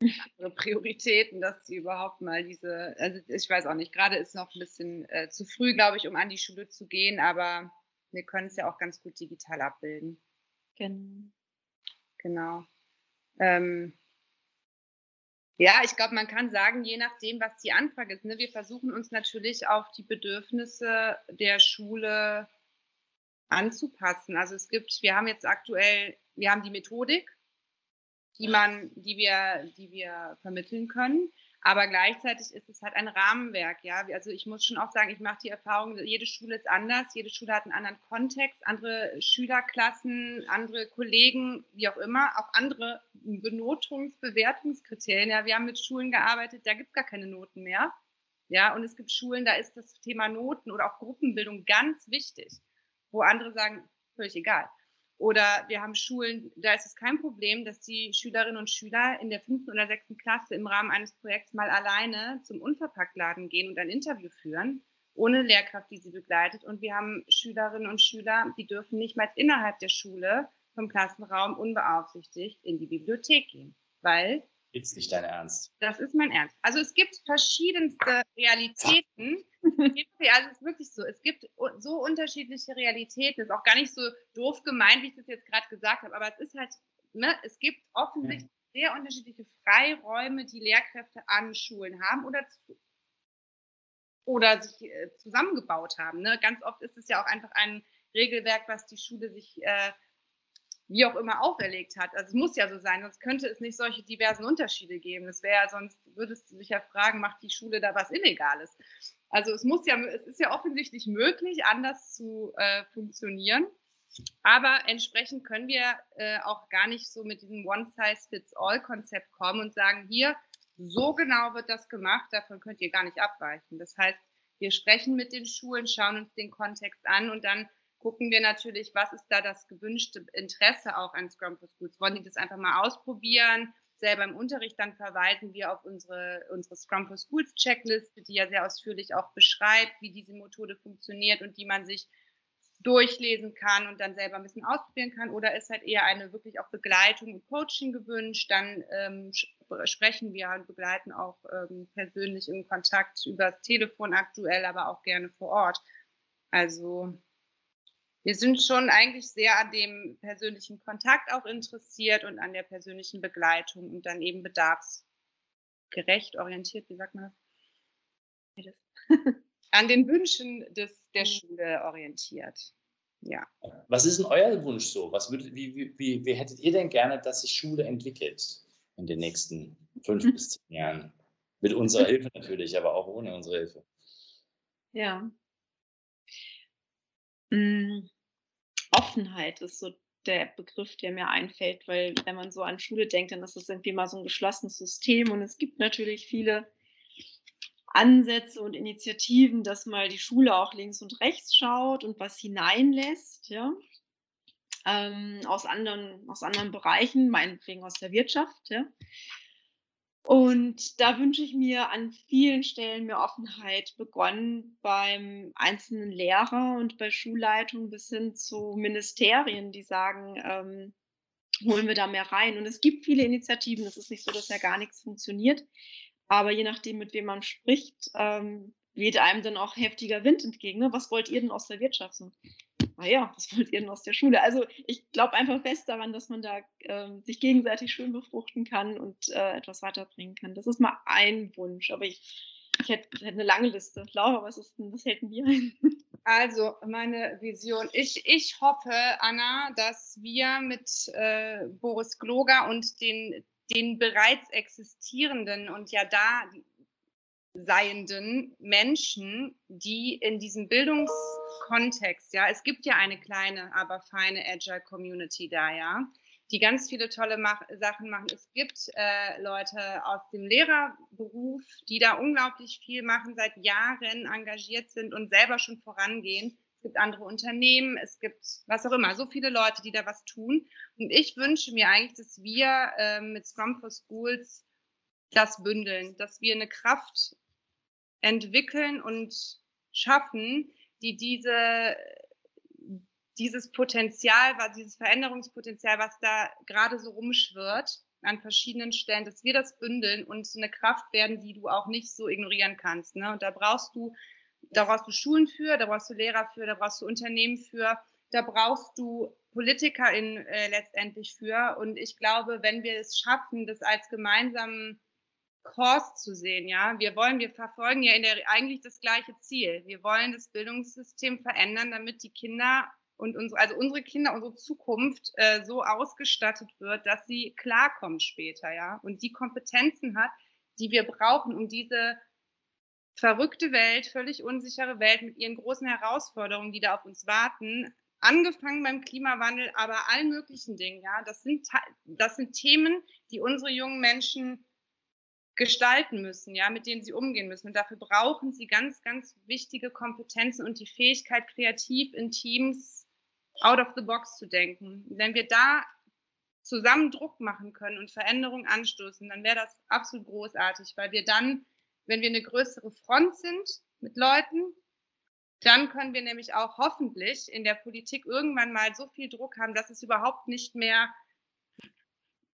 andere Prioritäten, dass sie überhaupt mal diese, also ich weiß auch nicht, gerade ist noch ein bisschen äh, zu früh, glaube ich, um an die Schule zu gehen, aber wir können es ja auch ganz gut digital abbilden. Genau. Genau. Ähm, ja, ich glaube, man kann sagen, je nachdem, was die Anfrage ist. Ne, wir versuchen uns natürlich auf die Bedürfnisse der Schule anzupassen. Also es gibt, wir haben jetzt aktuell, wir haben die Methodik, die man, die wir, die wir vermitteln können. Aber gleichzeitig ist es halt ein Rahmenwerk, ja. Also ich muss schon auch sagen, ich mache die Erfahrung, jede Schule ist anders, jede Schule hat einen anderen Kontext, andere Schülerklassen, andere Kollegen, wie auch immer, auch andere Benotungs-, Bewertungskriterien. Ja, wir haben mit Schulen gearbeitet, da gibt es gar keine Noten mehr. Ja, und es gibt Schulen, da ist das Thema Noten oder auch Gruppenbildung ganz wichtig, wo andere sagen, völlig egal. Oder wir haben Schulen, da ist es kein Problem, dass die Schülerinnen und Schüler in der fünften oder sechsten Klasse im Rahmen eines Projekts mal alleine zum Unverpacktladen gehen und ein Interview führen, ohne Lehrkraft, die sie begleitet. Und wir haben Schülerinnen und Schüler, die dürfen nicht mal innerhalb der Schule vom Klassenraum unbeaufsichtigt in die Bibliothek gehen, weil ist nicht dein Ernst. Das ist mein Ernst. Also es gibt verschiedenste Realitäten. ja, also es ist wirklich so. Es gibt so unterschiedliche Realitäten. Ist auch gar nicht so doof gemeint, wie ich das jetzt gerade gesagt habe. Aber es ist halt, ne, es gibt offensichtlich sehr unterschiedliche Freiräume, die Lehrkräfte an Schulen haben oder oder sich äh, zusammengebaut haben. Ne? Ganz oft ist es ja auch einfach ein Regelwerk, was die Schule sich äh, wie auch immer auferlegt hat. Also es muss ja so sein, sonst könnte es nicht solche diversen Unterschiede geben. Das wäre sonst würdest du dich ja fragen, macht die Schule da was Illegales? Also es muss ja, es ist ja offensichtlich möglich, anders zu äh, funktionieren. Aber entsprechend können wir äh, auch gar nicht so mit diesem One-Size-Fits-All-Konzept kommen und sagen, hier, so genau wird das gemacht, davon könnt ihr gar nicht abweichen. Das heißt, wir sprechen mit den Schulen, schauen uns den Kontext an und dann gucken wir natürlich, was ist da das gewünschte Interesse auch an Scrum for Schools. Wollen die das einfach mal ausprobieren? Selber im Unterricht dann verweisen wir auf unsere, unsere Scrum for Schools Checkliste, die ja sehr ausführlich auch beschreibt, wie diese Methode funktioniert und die man sich durchlesen kann und dann selber ein bisschen ausprobieren kann. Oder ist halt eher eine wirklich auch Begleitung und Coaching gewünscht, dann ähm, sprechen wir und begleiten auch ähm, persönlich im Kontakt über das Telefon aktuell, aber auch gerne vor Ort. Also wir sind schon eigentlich sehr an dem persönlichen Kontakt auch interessiert und an der persönlichen Begleitung und dann eben bedarfsgerecht orientiert, wie sagt man das? an den Wünschen des, der mhm. Schule orientiert. Ja. Was ist denn euer Wunsch so? Was würdet, wie, wie, wie hättet ihr denn gerne, dass sich Schule entwickelt in den nächsten fünf mhm. bis zehn Jahren? Mit unserer Hilfe natürlich, aber auch ohne unsere Hilfe. Ja. Hm, Offenheit ist so der Begriff, der mir einfällt, weil wenn man so an Schule denkt, dann ist es irgendwie mal so ein geschlossenes System und es gibt natürlich viele Ansätze und Initiativen, dass mal die Schule auch links und rechts schaut und was hineinlässt, ja, ähm, aus, anderen, aus anderen Bereichen, meinetwegen aus der Wirtschaft, ja. Und da wünsche ich mir an vielen Stellen mehr Offenheit, begonnen beim einzelnen Lehrer und bei Schulleitungen bis hin zu Ministerien, die sagen, ähm, holen wir da mehr rein. Und es gibt viele Initiativen. Es ist nicht so, dass ja gar nichts funktioniert. Aber je nachdem, mit wem man spricht, ähm, weht einem dann auch heftiger Wind entgegen. Ne? Was wollt ihr denn aus der Wirtschaft? So, naja, was wollt ihr denn aus der Schule? Also ich glaube einfach fest daran, dass man da ähm, sich gegenseitig schön befruchten kann und äh, etwas weiterbringen kann. Das ist mal ein Wunsch, aber ich, ich hätte, hätte eine lange Liste. Laura, was ist denn, was hält denn dir ein? Also meine Vision. Ich, ich hoffe, Anna, dass wir mit äh, Boris Gloger und den, den bereits existierenden und ja da seienden Menschen, die in diesem Bildungskontext, ja, es gibt ja eine kleine, aber feine Agile Community da, ja, die ganz viele tolle Mach Sachen machen. Es gibt äh, Leute aus dem Lehrerberuf, die da unglaublich viel machen, seit Jahren engagiert sind und selber schon vorangehen. Es gibt andere Unternehmen, es gibt was auch immer, so viele Leute, die da was tun. Und ich wünsche mir eigentlich, dass wir äh, mit Scrum for Schools das bündeln, dass wir eine Kraft entwickeln und schaffen, die diese, dieses Potenzial, dieses Veränderungspotenzial, was da gerade so rumschwirrt, an verschiedenen Stellen, dass wir das bündeln und eine Kraft werden, die du auch nicht so ignorieren kannst. Ne? Und da brauchst du, da brauchst du Schulen für, da brauchst du Lehrer für, da brauchst du Unternehmen für, da brauchst du PolitikerInnen äh, letztendlich für. Und ich glaube, wenn wir es schaffen, das als gemeinsamen Kurs zu sehen, ja. Wir wollen, wir verfolgen ja der, eigentlich das gleiche Ziel. Wir wollen das Bildungssystem verändern, damit die Kinder und unsere, also unsere Kinder, unsere Zukunft äh, so ausgestattet wird, dass sie klarkommt später, ja. Und die Kompetenzen hat, die wir brauchen, um diese verrückte Welt, völlig unsichere Welt mit ihren großen Herausforderungen, die da auf uns warten, angefangen beim Klimawandel, aber allen möglichen Dingen, ja. Das sind, das sind Themen, die unsere jungen Menschen gestalten müssen, ja, mit denen sie umgehen müssen. Und dafür brauchen sie ganz, ganz wichtige Kompetenzen und die Fähigkeit, kreativ in Teams out of the box zu denken. Wenn wir da zusammen Druck machen können und Veränderungen anstoßen, dann wäre das absolut großartig, weil wir dann, wenn wir eine größere Front sind mit Leuten, dann können wir nämlich auch hoffentlich in der Politik irgendwann mal so viel Druck haben, dass es überhaupt nicht mehr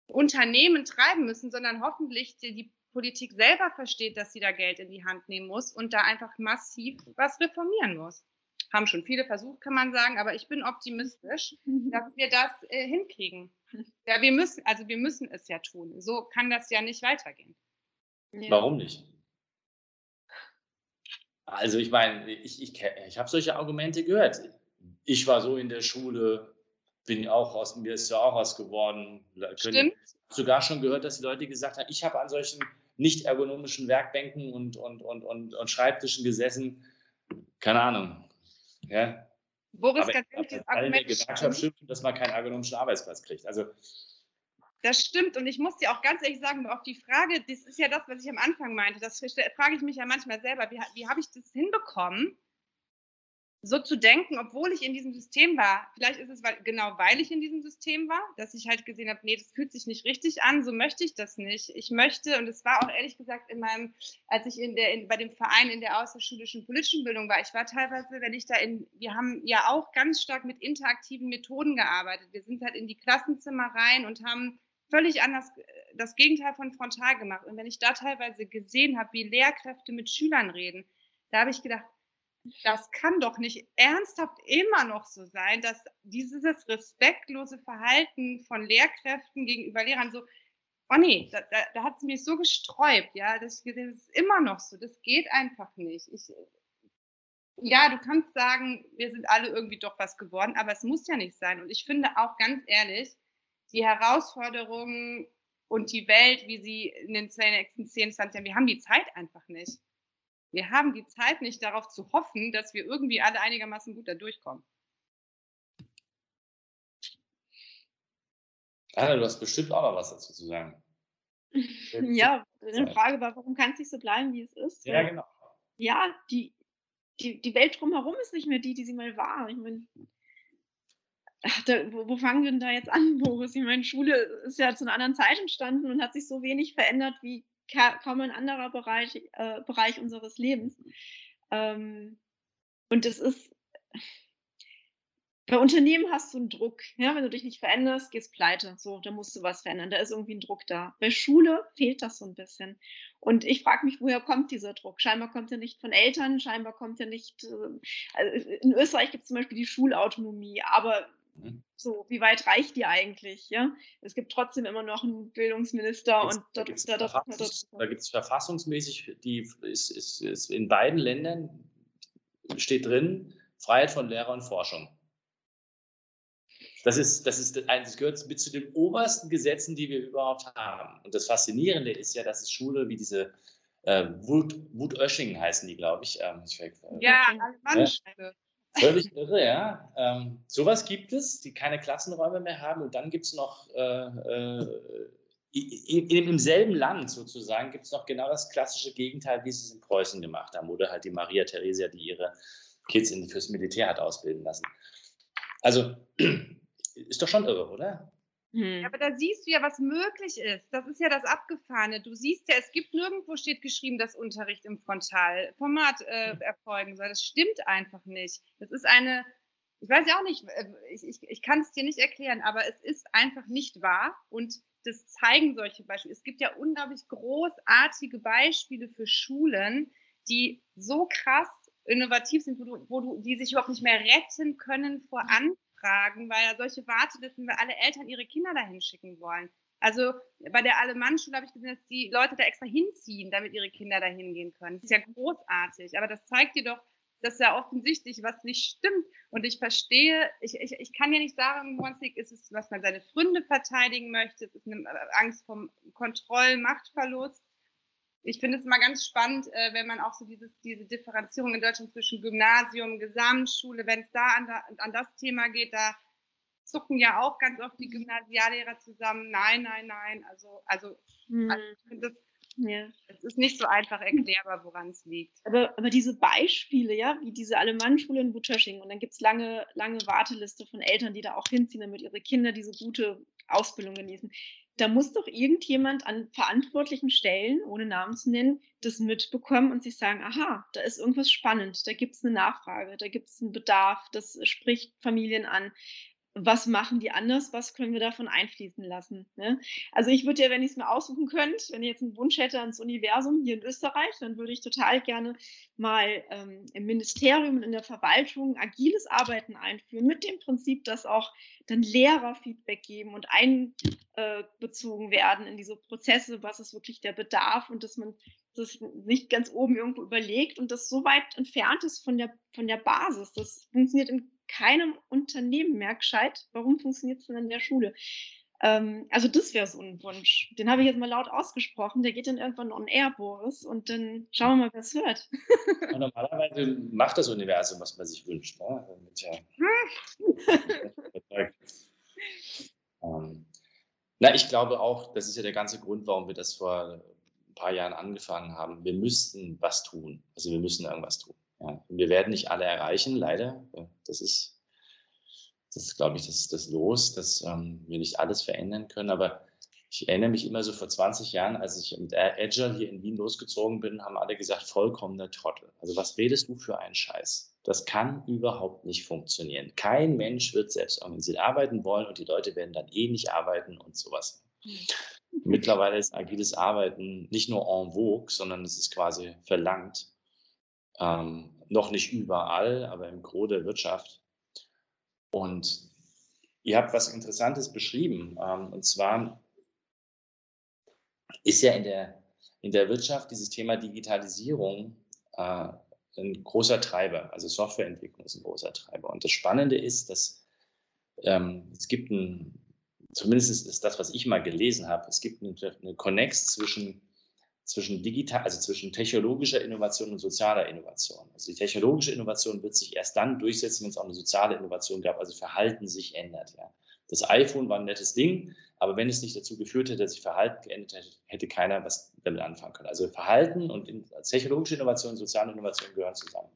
Unternehmen treiben müssen, sondern hoffentlich die, die Politik selber versteht, dass sie da Geld in die Hand nehmen muss und da einfach massiv was reformieren muss. Haben schon viele versucht, kann man sagen, aber ich bin optimistisch, dass wir das äh, hinkriegen. Ja, wir müssen, also wir müssen es ja tun. So kann das ja nicht weitergehen. Ja. Warum nicht? Also ich meine, ich, ich, ich habe solche Argumente gehört. Ich war so in der Schule, bin auch aus mir ist ja auch was geworden. Stimmt. Sogar schon gehört, dass die Leute gesagt haben, ich habe an solchen nicht ergonomischen Werkbänken und, und, und, und, und Schreibtischen gesessen. Keine Ahnung. Ja. Boris Aber das Argument Gewerkschaft stimmt, dass man keinen ergonomischen Arbeitsplatz kriegt. Also das stimmt. Und ich muss dir auch ganz ehrlich sagen, auf die Frage, das ist ja das, was ich am Anfang meinte, das frage ich mich ja manchmal selber, wie, wie habe ich das hinbekommen, so zu denken, obwohl ich in diesem System war. Vielleicht ist es weil, genau, weil ich in diesem System war, dass ich halt gesehen habe, nee, das fühlt sich nicht richtig an, so möchte ich das nicht. Ich möchte, und es war auch ehrlich gesagt in meinem, als ich in der, in, bei dem Verein in der außerschulischen politischen Bildung war, ich war teilweise, wenn ich da in, wir haben ja auch ganz stark mit interaktiven Methoden gearbeitet. Wir sind halt in die Klassenzimmer rein und haben völlig anders das Gegenteil von frontal gemacht. Und wenn ich da teilweise gesehen habe, wie Lehrkräfte mit Schülern reden, da habe ich gedacht, das kann doch nicht ernsthaft immer noch so sein, dass dieses respektlose Verhalten von Lehrkräften gegenüber Lehrern so, oh nee, da, da, da hat es mich so gesträubt, ja, das, das, ist immer noch so, das geht einfach nicht. Ich, ja, du kannst sagen, wir sind alle irgendwie doch was geworden, aber es muss ja nicht sein. Und ich finde auch ganz ehrlich, die Herausforderungen und die Welt, wie sie in den nächsten 10, 20 Jahren, wir haben die Zeit einfach nicht. Wir haben die Zeit nicht darauf zu hoffen, dass wir irgendwie alle einigermaßen gut da durchkommen. Anna, du hast bestimmt auch noch was dazu zu sagen. ja, die Frage war, warum kann es nicht so bleiben, wie es ist? Ja, genau. Ja, die, die, die Welt drumherum ist nicht mehr die, die sie mal war. Ich meine, da, wo, wo, fangen wir denn da jetzt an, Boris? Ich meine, Schule ist ja zu einer anderen Zeit entstanden und hat sich so wenig verändert wie kaum ein anderer Bereich, äh, Bereich unseres Lebens. Ähm, und das ist, bei Unternehmen hast du einen Druck. Ja? Wenn du dich nicht veränderst, gehst pleite. So, da musst du was verändern. Da ist irgendwie ein Druck da. Bei Schule fehlt das so ein bisschen. Und ich frage mich, woher kommt dieser Druck? Scheinbar kommt er nicht von Eltern, scheinbar kommt er nicht. Äh, also in Österreich gibt es zum Beispiel die Schulautonomie, aber. So, wie weit reicht die eigentlich? Ja? Es gibt trotzdem immer noch einen Bildungsminister und da, da, da, Verfassungs, da gibt es verfassungsmäßig, die ist, ist, ist in beiden Ländern steht drin, Freiheit von Lehrer und Forschung. Das, ist, das, ist, das gehört mit zu den obersten Gesetzen, die wir überhaupt haben. Und das Faszinierende ist ja, dass es Schule wie diese äh, Wut, Wutösching heißen die, glaube ich. Ähm, ich äh, ja, Mannschule. Völlig irre, ja. Ähm, sowas gibt es, die keine Klassenräume mehr haben. Und dann gibt es noch äh, äh, im selben Land sozusagen gibt es noch genau das klassische Gegenteil, wie sie es in Preußen gemacht haben. Oder halt die Maria Theresia, die ihre Kids in, fürs Militär hat ausbilden lassen. Also ist doch schon irre, oder? Hm. Aber da siehst du ja, was möglich ist. Das ist ja das Abgefahrene. Du siehst ja, es gibt nirgendwo steht geschrieben, dass Unterricht im Frontalformat äh, erfolgen soll. Das stimmt einfach nicht. Das ist eine, ich weiß ja auch nicht, äh, ich, ich, ich kann es dir nicht erklären, aber es ist einfach nicht wahr und das zeigen solche Beispiele. Es gibt ja unglaublich großartige Beispiele für Schulen, die so krass innovativ sind, wo du, wo du, die sich überhaupt nicht mehr retten können vor Angst fragen, weil solche Wartelisten, weil alle Eltern ihre Kinder dahin schicken wollen. Also bei der Alemannschule habe ich gesehen, dass die Leute da extra hinziehen, damit ihre Kinder da hingehen können. Das ist ja großartig, aber das zeigt dir doch, dass ja offensichtlich was nicht stimmt. Und ich verstehe, ich, ich, ich kann ja nicht sagen, liegt, ist es, was man seine Freunde verteidigen möchte, ist es eine Angst vom Kontroll-Machtverlust ich finde es immer ganz spannend, äh, wenn man auch so dieses, diese Differenzierung in Deutschland zwischen Gymnasium, Gesamtschule, wenn es da an, da an, das Thema geht, da zucken ja auch ganz oft die Gymnasiallehrer zusammen. Nein, nein, nein. Also, also, hm. also ich finde das Ja. Es ist nicht so einfach erklärbar, woran es liegt. Aber, aber diese Beispiele, ja, wie diese Alemannenschule in Butchersching, und dann gibt es lange, lange Warteliste von Eltern, die da auch hinziehen, damit ihre Kinder diese gute Ausbildung genießen. Da muss doch irgendjemand an verantwortlichen Stellen, ohne Namen zu nennen, das mitbekommen und sich sagen, aha, da ist irgendwas spannend, da gibt es eine Nachfrage, da gibt es einen Bedarf, das spricht Familien an was machen die anders, was können wir davon einfließen lassen. Ne? Also ich würde ja, wenn ich es mir aussuchen könnte, wenn ich jetzt einen Wunsch hätte ans Universum hier in Österreich, dann würde ich total gerne mal ähm, im Ministerium und in der Verwaltung agiles Arbeiten einführen, mit dem Prinzip, dass auch dann Lehrer Feedback geben und einbezogen werden in diese Prozesse, was ist wirklich der Bedarf und dass man das nicht ganz oben irgendwo überlegt und das so weit entfernt ist von der, von der Basis. Das funktioniert in keinem Unternehmen mehr gescheit. Warum funktioniert es denn in der Schule? Ähm, also das wäre so ein Wunsch. Den habe ich jetzt mal laut ausgesprochen. Der geht dann irgendwann on air, Boris, und dann schauen wir mal, wer es hört. Und normalerweise macht das Universum, was man sich wünscht. Ne? Ja ähm, na, ich glaube auch, das ist ja der ganze Grund, warum wir das vor ein paar Jahren angefangen haben. Wir müssten was tun. Also wir müssen irgendwas tun. Ja, wir werden nicht alle erreichen, leider. Das ist, das ist glaube ich, das, das Los, dass ähm, wir nicht alles verändern können. Aber ich erinnere mich immer so vor 20 Jahren, als ich mit Agile hier in Wien losgezogen bin, haben alle gesagt, vollkommener Trottel. Also was redest du für einen Scheiß? Das kann überhaupt nicht funktionieren. Kein Mensch wird selbst organisiert arbeiten wollen und die Leute werden dann eh nicht arbeiten und sowas. Mhm. Mittlerweile ist agiles Arbeiten nicht nur en vogue, sondern es ist quasi verlangt. Ähm, noch nicht überall, aber im Gros der Wirtschaft. Und ihr habt was Interessantes beschrieben. Ähm, und zwar ist ja in der, in der Wirtschaft dieses Thema Digitalisierung äh, ein großer Treiber. Also Softwareentwicklung ist ein großer Treiber. Und das Spannende ist, dass ähm, es gibt ein, zumindest ist das, was ich mal gelesen habe, es gibt eine, eine Connex zwischen zwischen digital, also zwischen technologischer Innovation und sozialer Innovation. Also die technologische Innovation wird sich erst dann durchsetzen, wenn es auch eine soziale Innovation gab, also Verhalten sich ändert. Ja. Das iPhone war ein nettes Ding, aber wenn es nicht dazu geführt hätte, dass sich Verhalten geändert hätte, hätte keiner was damit anfangen können. Also Verhalten und technologische Innovation und soziale Innovation gehören zusammen.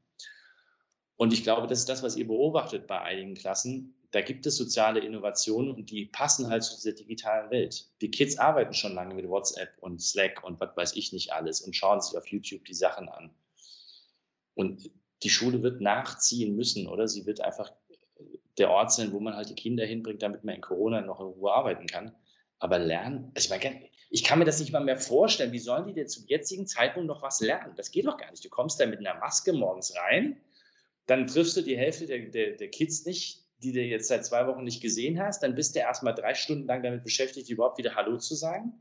Und ich glaube, das ist das, was ihr beobachtet bei einigen Klassen, da gibt es soziale Innovationen und die passen halt zu dieser digitalen Welt. Die Kids arbeiten schon lange mit WhatsApp und Slack und was weiß ich nicht alles und schauen sich auf YouTube die Sachen an. Und die Schule wird nachziehen müssen, oder? Sie wird einfach der Ort sein, wo man halt die Kinder hinbringt, damit man in Corona noch in Ruhe arbeiten kann. Aber lernen, also ich, meine, ich kann mir das nicht mal mehr vorstellen. Wie sollen die denn zum jetzigen Zeitpunkt noch was lernen? Das geht doch gar nicht. Du kommst da mit einer Maske morgens rein, dann triffst du die Hälfte der, der, der Kids nicht, die du jetzt seit zwei Wochen nicht gesehen hast, dann bist du erstmal drei Stunden lang damit beschäftigt, überhaupt wieder Hallo zu sagen.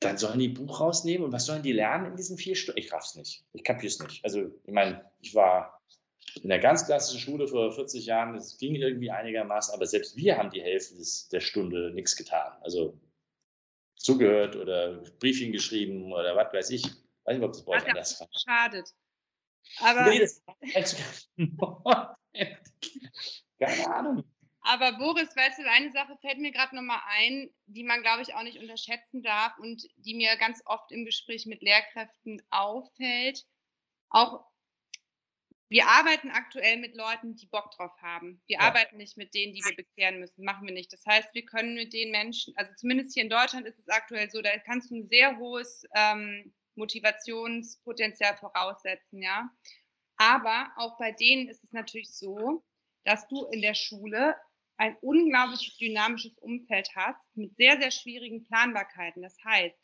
Dann sollen die Buch rausnehmen und was sollen die lernen in diesen vier Stunden? Ich raff's nicht. Ich kapier's nicht. Also, ich meine, ich war in der ganz klassischen Schule vor 40 Jahren, das ging irgendwie einigermaßen, aber selbst wir haben die Hälfte des, der Stunde nichts getan. Also zugehört oder Briefing geschrieben oder was weiß ich. Weiß nicht, ob das bei euch anders war. Schadet. Aber nee, das Keine Ahnung. Aber Boris, weißt du, eine Sache fällt mir gerade nochmal ein, die man, glaube ich, auch nicht unterschätzen darf und die mir ganz oft im Gespräch mit Lehrkräften auffällt. Auch wir arbeiten aktuell mit Leuten, die Bock drauf haben. Wir ja. arbeiten nicht mit denen, die wir bekehren müssen. Machen wir nicht. Das heißt, wir können mit den Menschen, also zumindest hier in Deutschland ist es aktuell so, da kannst du ein sehr hohes ähm, Motivationspotenzial voraussetzen, ja. Aber auch bei denen ist es natürlich so, dass du in der Schule ein unglaublich dynamisches Umfeld hast mit sehr, sehr schwierigen Planbarkeiten. Das heißt,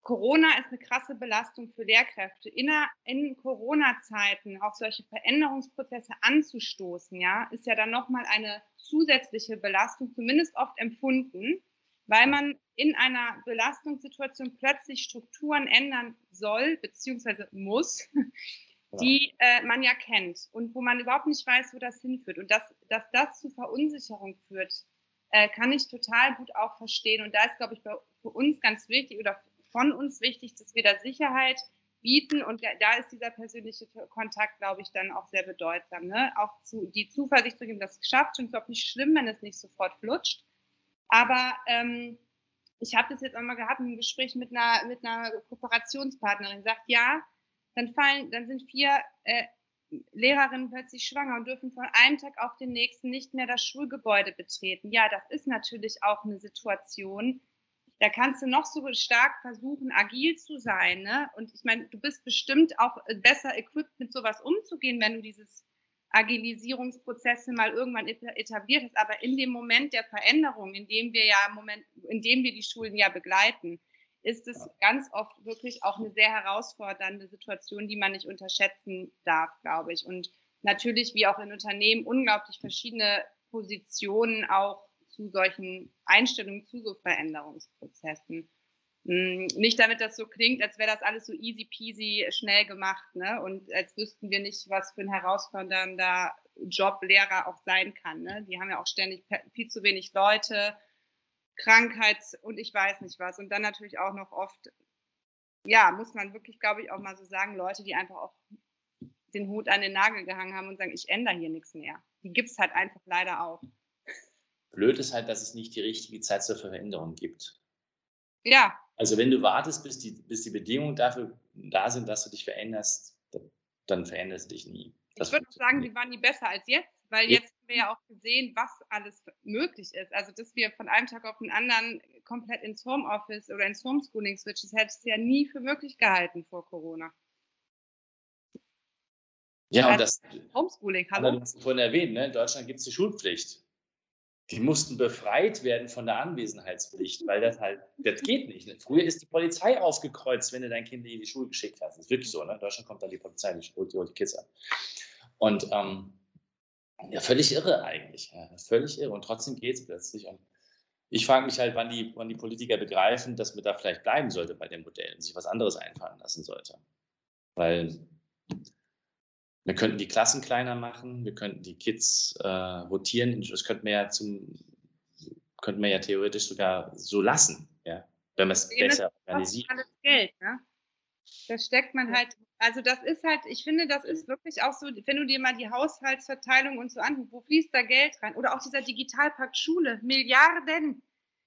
Corona ist eine krasse Belastung für Lehrkräfte. In, in Corona-Zeiten auch solche Veränderungsprozesse anzustoßen, ja, ist ja dann nochmal eine zusätzliche Belastung, zumindest oft empfunden, weil man in einer Belastungssituation plötzlich Strukturen ändern soll, beziehungsweise muss, die äh, man ja kennt und wo man überhaupt nicht weiß, wo das hinführt. Und dass, dass das zu Verunsicherung führt, äh, kann ich total gut auch verstehen. Und da ist, glaube ich, bei, für uns ganz wichtig oder von uns wichtig, dass wir da Sicherheit bieten. Und da, da ist dieser persönliche Kontakt, glaube ich, dann auch sehr bedeutsam. Ne? Auch zu, die Zuversicht zu geben, das geschafft und überhaupt nicht schlimm, wenn es nicht sofort flutscht. Aber ähm, ich habe das jetzt auch mal gehabt im Gespräch mit einer, mit einer Kooperationspartnerin, sagt, ja, dann fallen, dann sind vier äh, Lehrerinnen plötzlich schwanger und dürfen von einem Tag auf den nächsten nicht mehr das Schulgebäude betreten. Ja, das ist natürlich auch eine Situation, da kannst du noch so stark versuchen, agil zu sein. Ne? Und ich meine, du bist bestimmt auch besser equipped, mit sowas umzugehen, wenn du dieses Agilisierungsprozesse mal irgendwann etabliert hast. Aber in dem Moment der Veränderung, in dem wir ja Moment, in dem wir die Schulen ja begleiten, ist es ganz oft wirklich auch eine sehr herausfordernde Situation, die man nicht unterschätzen darf, glaube ich. Und natürlich, wie auch in Unternehmen, unglaublich verschiedene Positionen auch zu solchen Einstellungen, zu so Veränderungsprozessen. Hm, nicht damit das so klingt, als wäre das alles so easy peasy schnell gemacht, ne? Und als wüssten wir nicht, was für ein herausfordernder Job Lehrer auch sein kann. Ne? Die haben ja auch ständig viel zu wenig Leute, Krankheits- und ich weiß nicht was. Und dann natürlich auch noch oft, ja, muss man wirklich, glaube ich, auch mal so sagen, Leute, die einfach auch den Hut an den Nagel gehangen haben und sagen, ich ändere hier nichts mehr. Die gibt es halt einfach leider auch. Blöd ist halt, dass es nicht die richtige Zeit zur Veränderung gibt. Ja, also wenn du wartest, bis die, bis die Bedingungen dafür da sind, dass du dich veränderst, dann veränderst du dich nie. Das ich würde sagen, die waren nie besser als jetzt, weil jetzt haben wir ja auch gesehen, was alles möglich ist. Also, dass wir von einem Tag auf den anderen komplett ins Homeoffice oder ins Homeschooling switchen, das hättest du ja nie für möglich gehalten vor Corona. Ja, und das Homeschooling, hallo. Du hast vorhin erwähnt, ne? in Deutschland gibt es die Schulpflicht die mussten befreit werden von der Anwesenheitspflicht, weil das halt, das geht nicht. Früher ist die Polizei aufgekreuzt, wenn du dein Kind in die Schule geschickt hast. Das ist wirklich so, ne? In Deutschland kommt dann die Polizei, die holt die, Kids ab. Und ähm, ja, völlig irre eigentlich. Ja, völlig irre. Und trotzdem geht es plötzlich. Und ich frage mich halt, wann die, wann die Politiker begreifen, dass man da vielleicht bleiben sollte bei dem Modell und sich was anderes einfallen lassen sollte. Weil wir könnten die Klassen kleiner machen, wir könnten die Kids äh, rotieren. Das könnten wir ja zum, könnten wir ja theoretisch sogar so lassen, ja, wenn man es besser organisiert. Alles Geld, ne? Das steckt man halt, also das ist halt, ich finde, das ist wirklich auch so, wenn du dir mal die Haushaltsverteilung und so anguckst, wo fließt da Geld rein? Oder auch dieser Digitalpakt Schule, Milliarden,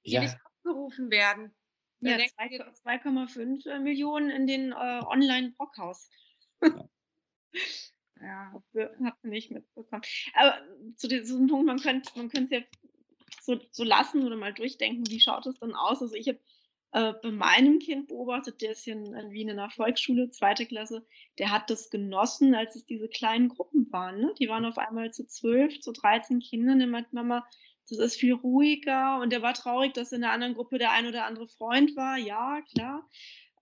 die ja. nicht abgerufen werden. Ja, 2,5 Millionen in den äh, Online-Brockhaus. Ja. Ja, habt ihr nicht mitbekommen. Aber zu diesem Punkt, man könnte man es ja so, so lassen oder mal durchdenken, wie schaut es dann aus? Also ich habe äh, bei meinem Kind beobachtet, der ist hier in, Wien in der Volksschule, zweite Klasse, der hat das genossen, als es diese kleinen Gruppen waren. Ne? Die waren auf einmal zu zwölf, zu 13 Kindern. Der meint, Mama, das ist viel ruhiger. Und der war traurig, dass in der anderen Gruppe der ein oder andere Freund war. Ja, klar.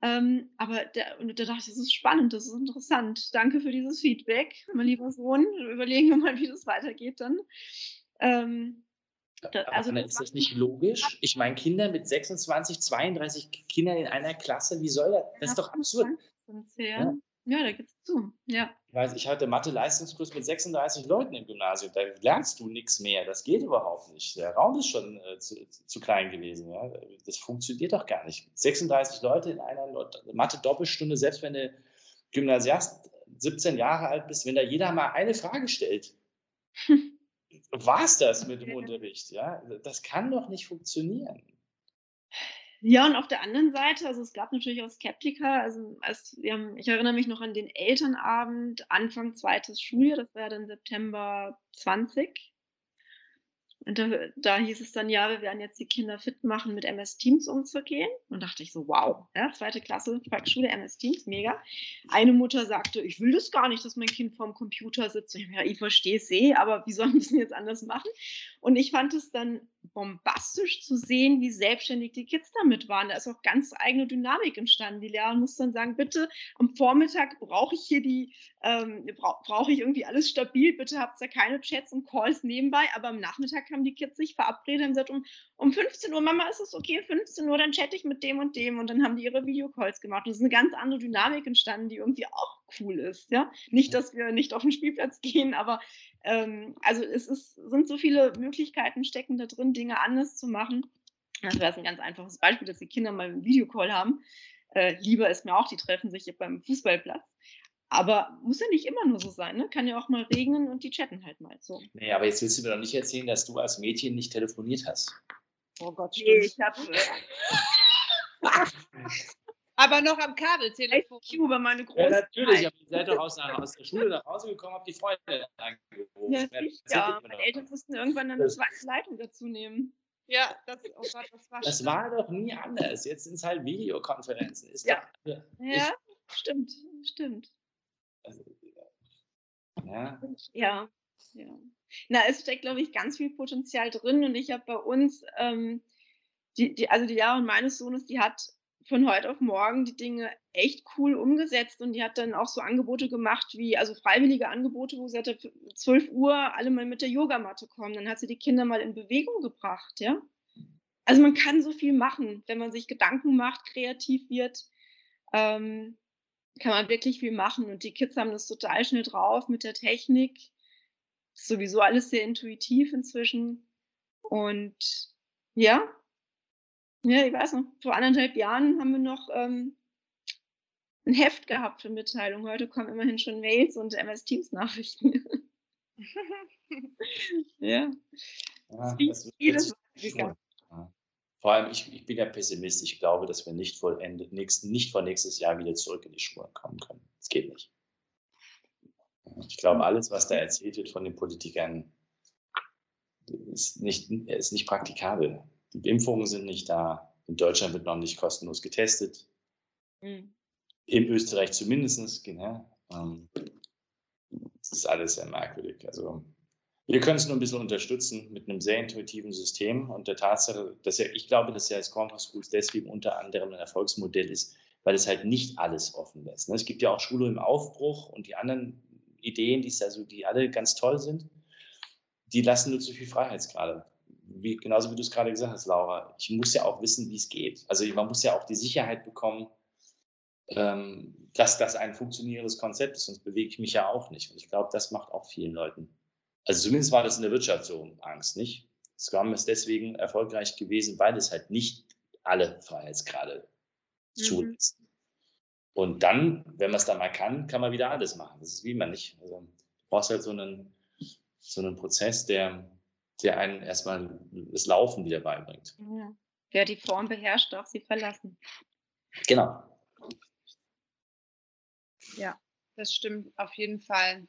Ähm, aber der, und da dachte das ist spannend, das ist interessant. Danke für dieses Feedback, mein lieber Sohn. Überlegen wir mal, wie das weitergeht dann. Ähm, da, also Anna, ist das nicht logisch? Ich meine, Kinder mit 26, 32 Kindern in einer Klasse, wie soll das? Das ist doch absurd. Ja. Ja, da gibt's zu. Ja. Ich weiß, ich hatte Mathe-Leistungskurs mit 36 Leuten im Gymnasium. Da lernst du nichts mehr. Das geht überhaupt nicht. Der Raum ist schon äh, zu, zu, klein gewesen. Ja? Das funktioniert doch gar nicht. 36 Leute in einer Mathe-Doppelstunde, selbst wenn du Gymnasiast 17 Jahre alt bist, wenn da jeder mal eine Frage stellt, war es das mit dem Unterricht. Ja? Das kann doch nicht funktionieren. Ja, und auf der anderen Seite, also es gab natürlich auch Skeptiker. Also als, haben, ich erinnere mich noch an den Elternabend Anfang zweites Schuljahr, das war dann September 20. Und da, da, hieß es dann, ja, wir werden jetzt die Kinder fit machen, mit MS Teams umzugehen. Und dachte ich so, wow, ja, zweite Klasse, Volksschule, MS Teams, mega. Eine Mutter sagte, ich will das gar nicht, dass mein Kind vorm Computer sitzt. Ich, ja, ich verstehe es eh, aber wie sollen wir es denn jetzt anders machen? Und ich fand es dann bombastisch zu sehen, wie selbstständig die Kids damit waren. Da ist auch ganz eigene Dynamik entstanden. Die Lehrerin muss dann sagen, bitte, am Vormittag brauche ich hier die, ähm, brauche brauch ich irgendwie alles stabil, bitte habt ihr keine Chats und Calls nebenbei, aber am Nachmittag haben die Kids sich verabredet und gesagt, um, um 15 Uhr, Mama, ist es okay, 15 Uhr, dann chatte ich mit dem und dem und dann haben die ihre Videocalls gemacht. Und es ist eine ganz andere Dynamik entstanden, die irgendwie auch cool ist. Ja? Nicht, dass wir nicht auf den Spielplatz gehen, aber ähm, also es ist, sind so viele Möglichkeiten stecken da drin, Dinge anders zu machen. Das wäre ein ganz einfaches Beispiel, dass die Kinder mal einen Videocall haben. Äh, lieber ist mir auch, die treffen sich beim Fußballplatz. Aber muss ja nicht immer nur so sein, ne? Kann ja auch mal regnen und die chatten halt mal so. Nee, aber jetzt willst du mir doch nicht erzählen, dass du als Mädchen nicht telefoniert hast. Oh Gott, Nee, stimmt. ich habe Aber noch am Kabeltelefon. IQ über meine Ja, große natürlich, aber ihr seid doch aus, aus der Schule nach Hause gekommen, habt die Freunde angerufen. Ja, ihr Meine? Eltern mussten irgendwann eine zweite Leitung dazu nehmen. Ja, das, oh Gott, das war Das war doch nie anders. Jetzt sind es halt Videokonferenzen. Ist Ja. doch, Ja, stimmt, stimmt. also, ja, Ja, ja. Na, es steckt, glaube ich, ganz viel Potenzial drin und ich habe bei uns, ähm, die, die, also die Jahre meines Sohnes, die hat von heute auf morgen die Dinge echt cool umgesetzt und die hat dann auch so Angebote gemacht wie, also freiwillige Angebote, wo sie hatte, 12 Uhr alle mal mit der Yogamatte kommen. Dann hat sie die Kinder mal in Bewegung gebracht, ja. Also man kann so viel machen, wenn man sich Gedanken macht, kreativ wird, ähm, kann man wirklich viel machen und die Kids haben das total schnell drauf mit der Technik. Ist sowieso alles sehr intuitiv inzwischen und ja, ja, ich weiß noch, vor anderthalb Jahren haben wir noch ähm, ein Heft gehabt für Mitteilungen. Heute kommen immerhin schon Mails und MS Teams Nachrichten. ja. ja das. Ja. Vor allem, ich, ich bin ja Pessimist. Ich glaube, dass wir nicht vor, Ende, nächsten, nicht vor nächstes Jahr wieder zurück in die Schule kommen können. Das geht nicht. Ich glaube, alles, was da erzählt wird von den Politikern, ist nicht, ist nicht praktikabel. Die Impfungen sind nicht da. In Deutschland wird noch nicht kostenlos getestet. Mhm. In Österreich zumindest. Genau. Ähm, Das ist alles sehr merkwürdig. Also wir können es nur ein bisschen unterstützen mit einem sehr intuitiven System und der Tatsache, dass ja, ich glaube, dass ja das Corner Schools deswegen unter anderem ein Erfolgsmodell ist, weil es halt nicht alles offen lässt. ne? Es gibt ja auch Schule im Aufbruch und die anderen Ideen, die, es also, die alle ganz toll sind, die lassen nur zu viel Freiheitsgrade. Wie, genauso wie du es gerade gesagt hast, Laura. Ich muss ja auch wissen, wie es geht. Also man muss ja auch die Sicherheit bekommen, ähm, dass das ein funktionierendes Konzept ist, sonst bewege ich mich ja auch nicht. Und ich glaube, das macht auch vielen Leuten. Also zumindest war das in der Wirtschaft so Angst, nicht? Scrum ist deswegen erfolgreich gewesen, weil es halt nicht alle Freiheitsgrade Mhm. zulässt. Und dann, wenn man es dann mal kann, kann man wieder alles machen. Das ist wie man nicht. Also du brauchst halt so einen, so einen Prozess, der, der einen erstmal das Laufen wieder beibringt. Ja. Wer die Form beherrscht, darf sie verlassen. Genau. Ja, das stimmt auf jeden Fall.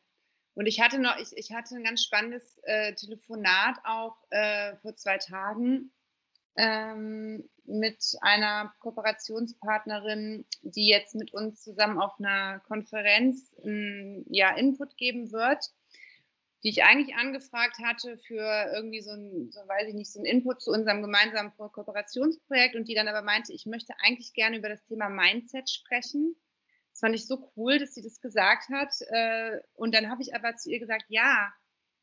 Und ich hatte noch, ich, ich hatte ein ganz spannendes äh, Telefonat auch äh, vor zwei Tagen ähm, mit einer Kooperationspartnerin, die jetzt mit uns zusammen auf einer Konferenz ähm, ja, Input geben wird, die ich eigentlich angefragt hatte für irgendwie so ein, so weiß ich nicht, so ein Input zu unserem gemeinsamen Ko- Kooperationsprojekt und die dann aber meinte, ich möchte eigentlich gerne über das Thema Mindset sprechen. Das fand ich so cool, dass sie das gesagt hat. Äh, Und dann habe ich aber zu ihr gesagt, ja,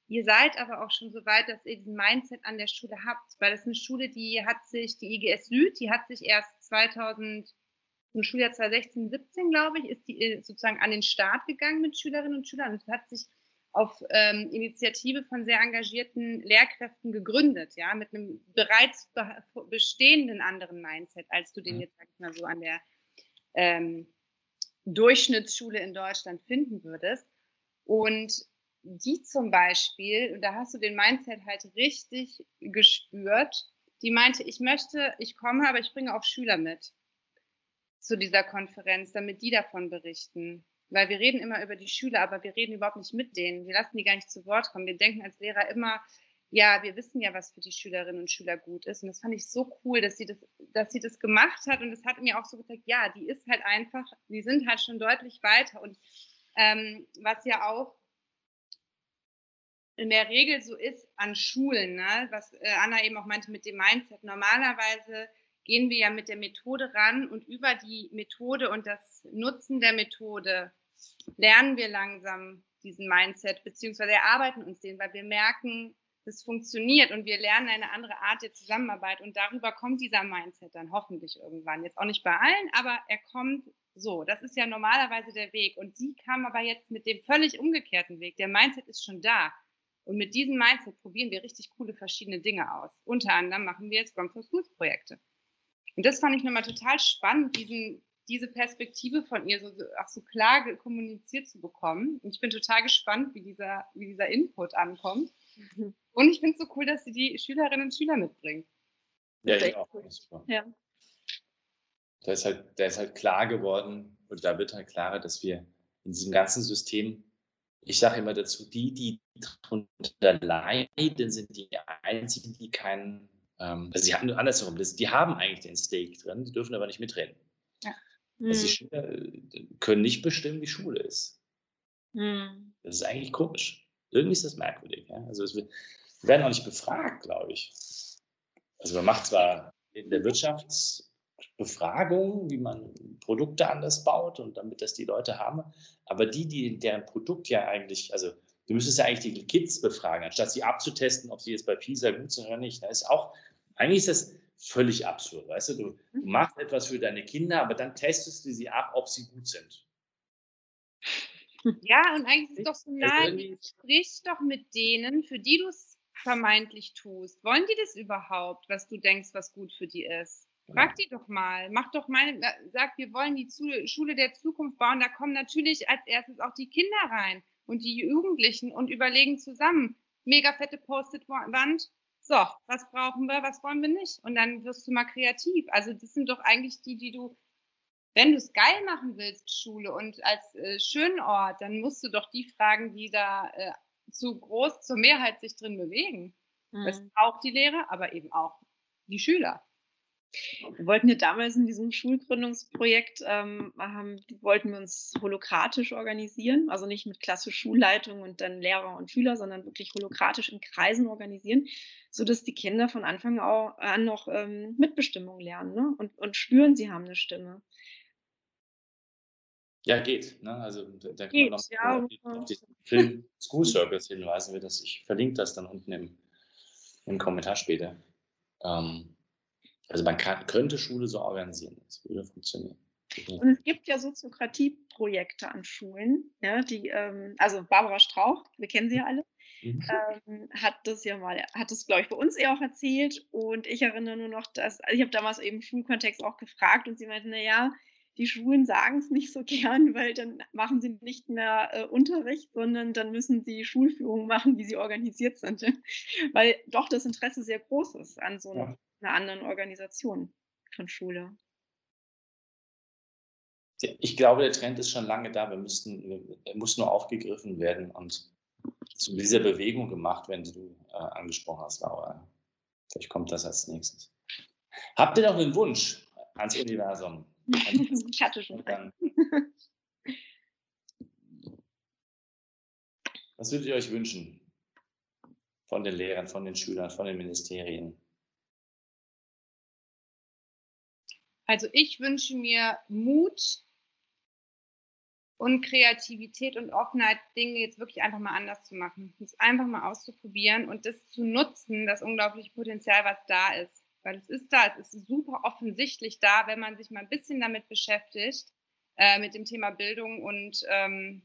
ihr seid aber auch schon so weit, dass ihr diesen Mindset an der Schule habt, weil das ist eine Schule, die hat sich, die IGS Süd, die hat sich erst 2000, im Schuljahr 2016, 17, glaube ich, ist die äh, sozusagen an den Start gegangen mit Schülerinnen und Schülern und hat sich auf ähm, Initiative von sehr engagierten Lehrkräften gegründet, ja, mit einem bereits be bestehenden anderen Mindset, als du den Mhm. jetzt, sag ich mal, so an der ähm, Durchschnittsschule in Deutschland finden würdest. Und die zum Beispiel, und da hast du den Mindset halt richtig gespürt, die meinte, ich möchte, ich komme, aber ich bringe auch Schüler mit zu dieser Konferenz, damit die davon berichten. Weil wir reden immer über die Schüler, aber wir reden überhaupt nicht mit denen. Wir lassen die gar nicht zu Wort kommen. Wir denken als Lehrer immer, ja, wir wissen ja, was für die Schülerinnen und Schüler gut ist. Und das fand ich so cool, dass sie das, dass sie das gemacht hat. Und es hat mir auch so gezeigt, ja, die ist halt einfach, die sind halt schon deutlich weiter. Und ähm, was ja auch in der Regel so ist an Schulen, ne? was äh, Anna eben auch meinte mit dem Mindset. Normalerweise gehen wir ja mit der Methode ran und über die Methode und das Nutzen der Methode lernen wir langsam diesen Mindset, beziehungsweise erarbeiten uns den, weil wir merken, das funktioniert und wir lernen eine andere Art der Zusammenarbeit und darüber kommt dieser Mindset dann hoffentlich irgendwann. Jetzt auch nicht bei allen, aber er kommt so. Das ist ja normalerweise der Weg und sie kam aber jetzt mit dem völlig umgekehrten Weg. Der Mindset ist schon da. Und mit diesem Mindset probieren wir richtig coole verschiedene Dinge aus. Unter anderem machen wir jetzt Scrum for Schools Projekte. Und das fand ich nochmal total spannend, diesen, diese Perspektive von ihr so, so, auch so klar kommuniziert zu bekommen. Und ich bin total gespannt, wie dieser, wie dieser Input ankommt. Und ich finde es so cool, dass sie die Schülerinnen und Schüler mitbringt. Ja, ich auch. Ja. Da ist, halt, da ist halt klar geworden, oder da wird halt klarer, dass wir in diesem ganzen System, ich sage immer dazu, die, die darunter leiden, sind die einzigen, die keinen, ähm, also sie haben andersherum, die haben eigentlich den Stake drin, die dürfen aber nicht mitreden. Also die hm. Schüler äh, können nicht bestimmen, wie Schule ist. Mhm. Das ist eigentlich komisch. Irgendwie ist das merkwürdig. Ja? Also es wird, wir werden auch nicht befragt, glaube ich. Also man macht zwar in der Wirtschaftsbefragung, wie man Produkte anders baut und damit das die Leute haben, aber die, die deren Produkt ja eigentlich, also du müsstest ja eigentlich die Kids befragen, anstatt sie abzutesten, ob sie jetzt bei PISA gut sind oder nicht. Das ist auch, eigentlich ist das völlig absurd, weißt du? Du, du mhm. machst etwas für deine Kinder, aber dann testest du sie ab, ob sie gut sind. Ja, und eigentlich ist es doch so nahe, sprich doch mit denen, für die du es vermeintlich tust. Wollen die das überhaupt, was du denkst, was gut für die ist? Frag die doch mal. Mach doch mal, sag, wir wollen die Schule der Zukunft bauen. Da kommen natürlich als erstes auch die Kinder rein und die Jugendlichen und überlegen zusammen. Mega fette Post-it-Wand. So, was brauchen wir, was wollen wir nicht? Und dann wirst du mal kreativ. Also das sind doch eigentlich die, die du wenn du es geil machen willst, Schule, und als äh, schönen Ort, dann musst du doch die fragen, die da äh, zu groß zur Mehrheit sich drin bewegen. Mhm. Das braucht die Lehrer, aber eben auch die Schüler. Wir wollten ja damals in diesem Schulgründungsprojekt, ähm, haben, wollten wir uns holokratisch organisieren, also nicht mit klassisch Schulleitung und dann Lehrer und Schüler, sondern wirklich holokratisch in Kreisen organisieren, sodass die Kinder von Anfang an noch ähm, Mitbestimmung lernen ne? und, und spüren, sie haben eine Stimme. Ja, geht. Ne? Also da kann man noch ja, auf, diesen Film School Circles hinweisen. Wir das, ich verlinke das dann unten im, im Kommentar später. Ähm, also man kann, könnte Schule so organisieren. Das würde funktionieren. Und es gibt ja Soziokratieprojekte an Schulen, ja, die, ähm, also Barbara Strauch, wir kennen sie ja alle, mhm. ähm, hat das ja mal, hat das, glaube ich, bei uns eher auch erzählt. Und ich erinnere nur noch, dass, also ich habe damals eben im Schulkontext auch gefragt und sie meinte, naja, die Schulen sagen es nicht so gern, weil dann machen sie nicht mehr äh, Unterricht, sondern dann müssen sie Schulführung machen, wie sie organisiert sind. weil doch das Interesse sehr groß ist an so ja. Einer anderen Organisation von Schule. Ich glaube, der Trend ist schon lange da. Wir müssten, er muss nur aufgegriffen werden und zu dieser Bewegung gemacht werden, die du äh, angesprochen hast, Laura. Vielleicht kommt das als nächstes. Habt ihr noch einen Wunsch ans Universum? ich hatte schon einen. Was würdet ihr euch wünschen von den Lehrern, von den Schülern, von den Ministerien? Also ich wünsche mir Mut und Kreativität und Offenheit, Dinge jetzt wirklich einfach mal anders zu machen. Es einfach mal auszuprobieren und das zu nutzen, das unglaubliche Potenzial, was da ist. Weil es ist da, es ist super offensichtlich da, wenn man sich mal ein bisschen damit beschäftigt, äh, mit dem Thema Bildung. Und ähm,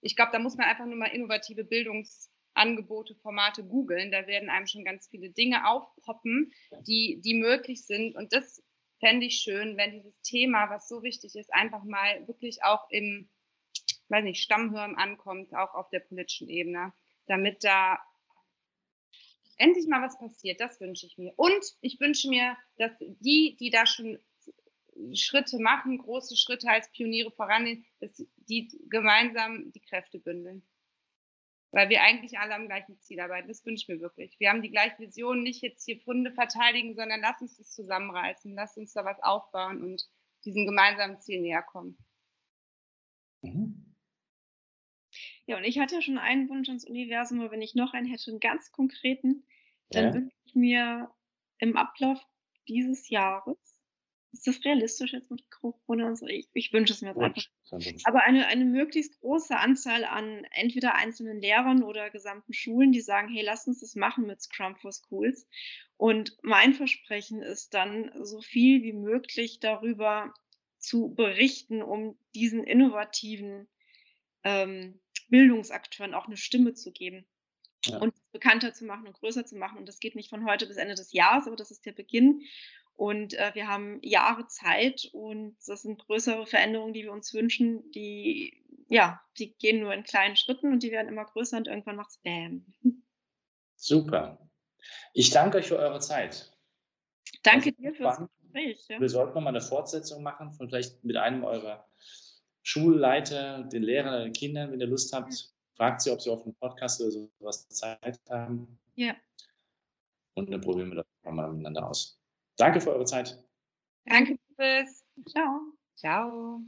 ich glaube, da muss man einfach nur mal innovative Bildungsangebote, Formate googeln. Da werden einem schon ganz viele Dinge aufpoppen, die, die möglich sind. Und das fände ich schön, wenn dieses Thema, was so wichtig ist, einfach mal wirklich auch im, weiß nicht, Stammhirn ankommt, auch auf der politischen Ebene, damit da endlich mal was passiert, das wünsche ich mir. Und ich wünsche mir, dass die, die da schon Schritte machen, große Schritte als Pioniere vorangehen, dass die gemeinsam die Kräfte bündeln. Weil wir eigentlich alle am gleichen Ziel arbeiten. Das wünsche ich mir wirklich. Wir haben die gleiche Vision, nicht jetzt hier Funde verteidigen, sondern lass uns das zusammenreißen, lass uns da was aufbauen und diesem gemeinsamen Ziel näher kommen. Mhm. Ja, und ich hatte ja schon einen Wunsch ans Universum, aber wenn ich noch einen hätte, einen ganz konkreten, dann Ja. wünsche ich mir im Ablauf dieses Jahres ist das realistisch jetzt mit Corona? Ich ich wünsche es mir jetzt einfach. Aber eine eine möglichst große Anzahl an entweder einzelnen Lehrern oder gesamten Schulen, die sagen: „Hey, lass uns das machen mit Scrum for Schools.“ Und mein Versprechen ist dann, so viel wie möglich darüber zu berichten, um diesen innovativen, ähm Bildungsakteuren auch eine Stimme zu geben ja. und bekannter zu machen und größer zu machen. Und das geht nicht von heute bis Ende des Jahres, aber das ist der Beginn. Und äh, wir haben Jahre Zeit und das sind größere Veränderungen, die wir uns wünschen, die, ja, die gehen nur in kleinen Schritten und die werden immer größer und irgendwann macht es Bam. Super. Ich danke euch für eure Zeit. Danke dir fürs Gespräch. Ja. Wir sollten nochmal eine Fortsetzung machen, von vielleicht mit einem eurer Schulleiter, den Lehrern, den Kindern, wenn ihr Lust habt. Ja. Fragt sie, ob sie auf einen Podcast oder sowas Zeit haben. Ja. Und dann probieren wir das mal miteinander aus. Danke für eure Zeit. Danke, Chris. Ciao. Ciao.